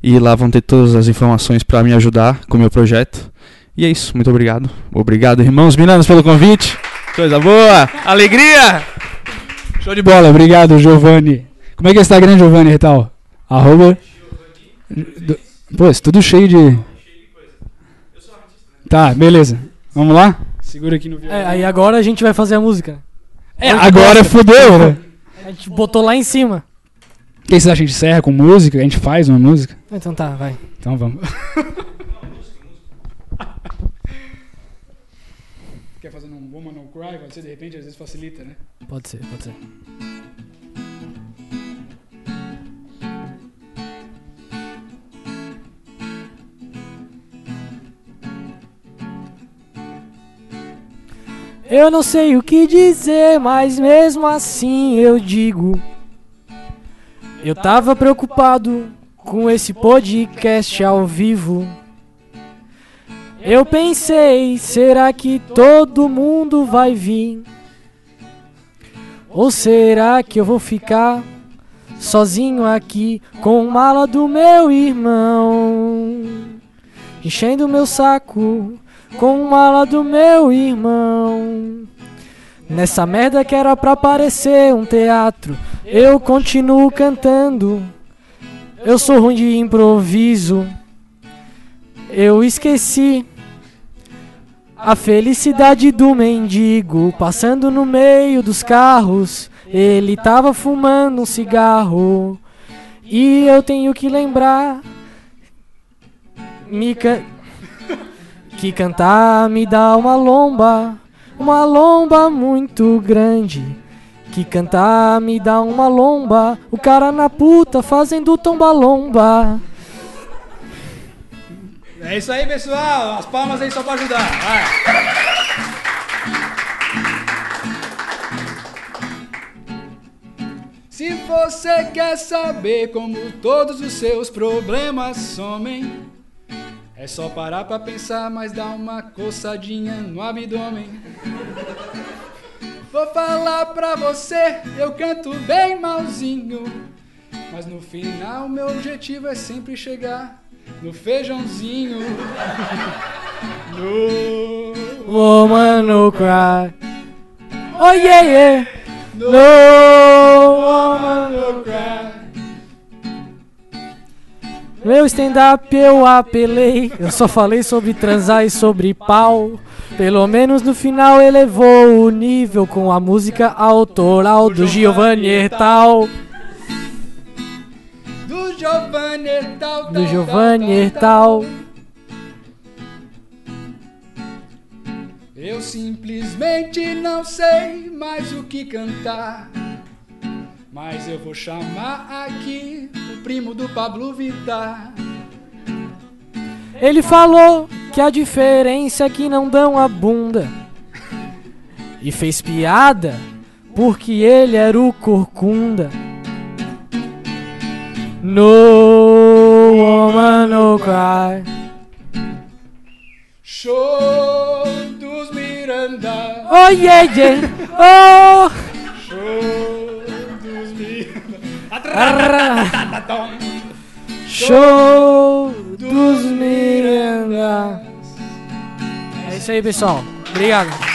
E lá vão ter todas as informações para me ajudar com o meu projeto. E é isso. Muito obrigado. Obrigado, irmãos Milanos, pelo convite. Coisa boa. Alegria. Show de bola, obrigado, Giovanni. Como é que é o Instagram, Giovanni Retal? Arroba. Pô, isso tudo cheio de. Tá, beleza. Vamos lá? Segura aqui no violão. É, aí agora a gente vai fazer a música. É, agora fudeu, né? A gente botou lá em cima. O que vocês acham? A gente encerra com música? A gente faz uma música? Então tá, vai. Então vamos. Quer fazer um Woman No Cry? Pode ser, de repente, às vezes facilita, né? Pode ser, pode ser. Eu não sei o que dizer, mas mesmo assim eu digo. Eu tava preocupado com esse podcast ao vivo. Eu pensei, será que todo mundo vai vir? Ou será que eu vou ficar sozinho aqui com mala do meu irmão? Enchendo meu saco com mala do meu irmão. Nessa merda que era pra parecer um teatro, eu continuo cantando. Eu sou ruim de improviso. Eu esqueci a felicidade do mendigo passando no meio dos carros. Ele tava fumando um cigarro. E eu tenho que lembrar. Me can... Que cantar me dá uma lomba. Uma lomba muito grande. Que cantar me dá uma lomba. O cara na puta fazendo tomba-lomba. É isso aí, pessoal. As palmas aí só pra ajudar. Vai. Se você quer saber como todos os seus problemas somem, é só parar pra pensar, mas dá uma coçadinha no abdômen. Vou falar pra você, eu canto bem malzinho, mas no final meu objetivo é sempre chegar no feijãozinho. no Woman no cry. Oh yeah yeah. no woman no cry. Meu stand-up eu apelei. Eu só falei sobre transar e sobre pau. Pelo menos no final elevou o nível com a música autoral do Giovanni Hertal. Giovanni Ertal. Do Giovanni Ertal. Eu simplesmente não sei mais o que cantar. Mas eu vou chamar aqui o primo do Pablo Vittar. Ele falou que a diferença é que não dão a bunda. E fez piada porque ele era o corcunda. No woman no cry. Show dos Miranda. Oh yeah yeah. Oh. Show. Show dos Miranda. É isso aí, pessoal. Obrigado.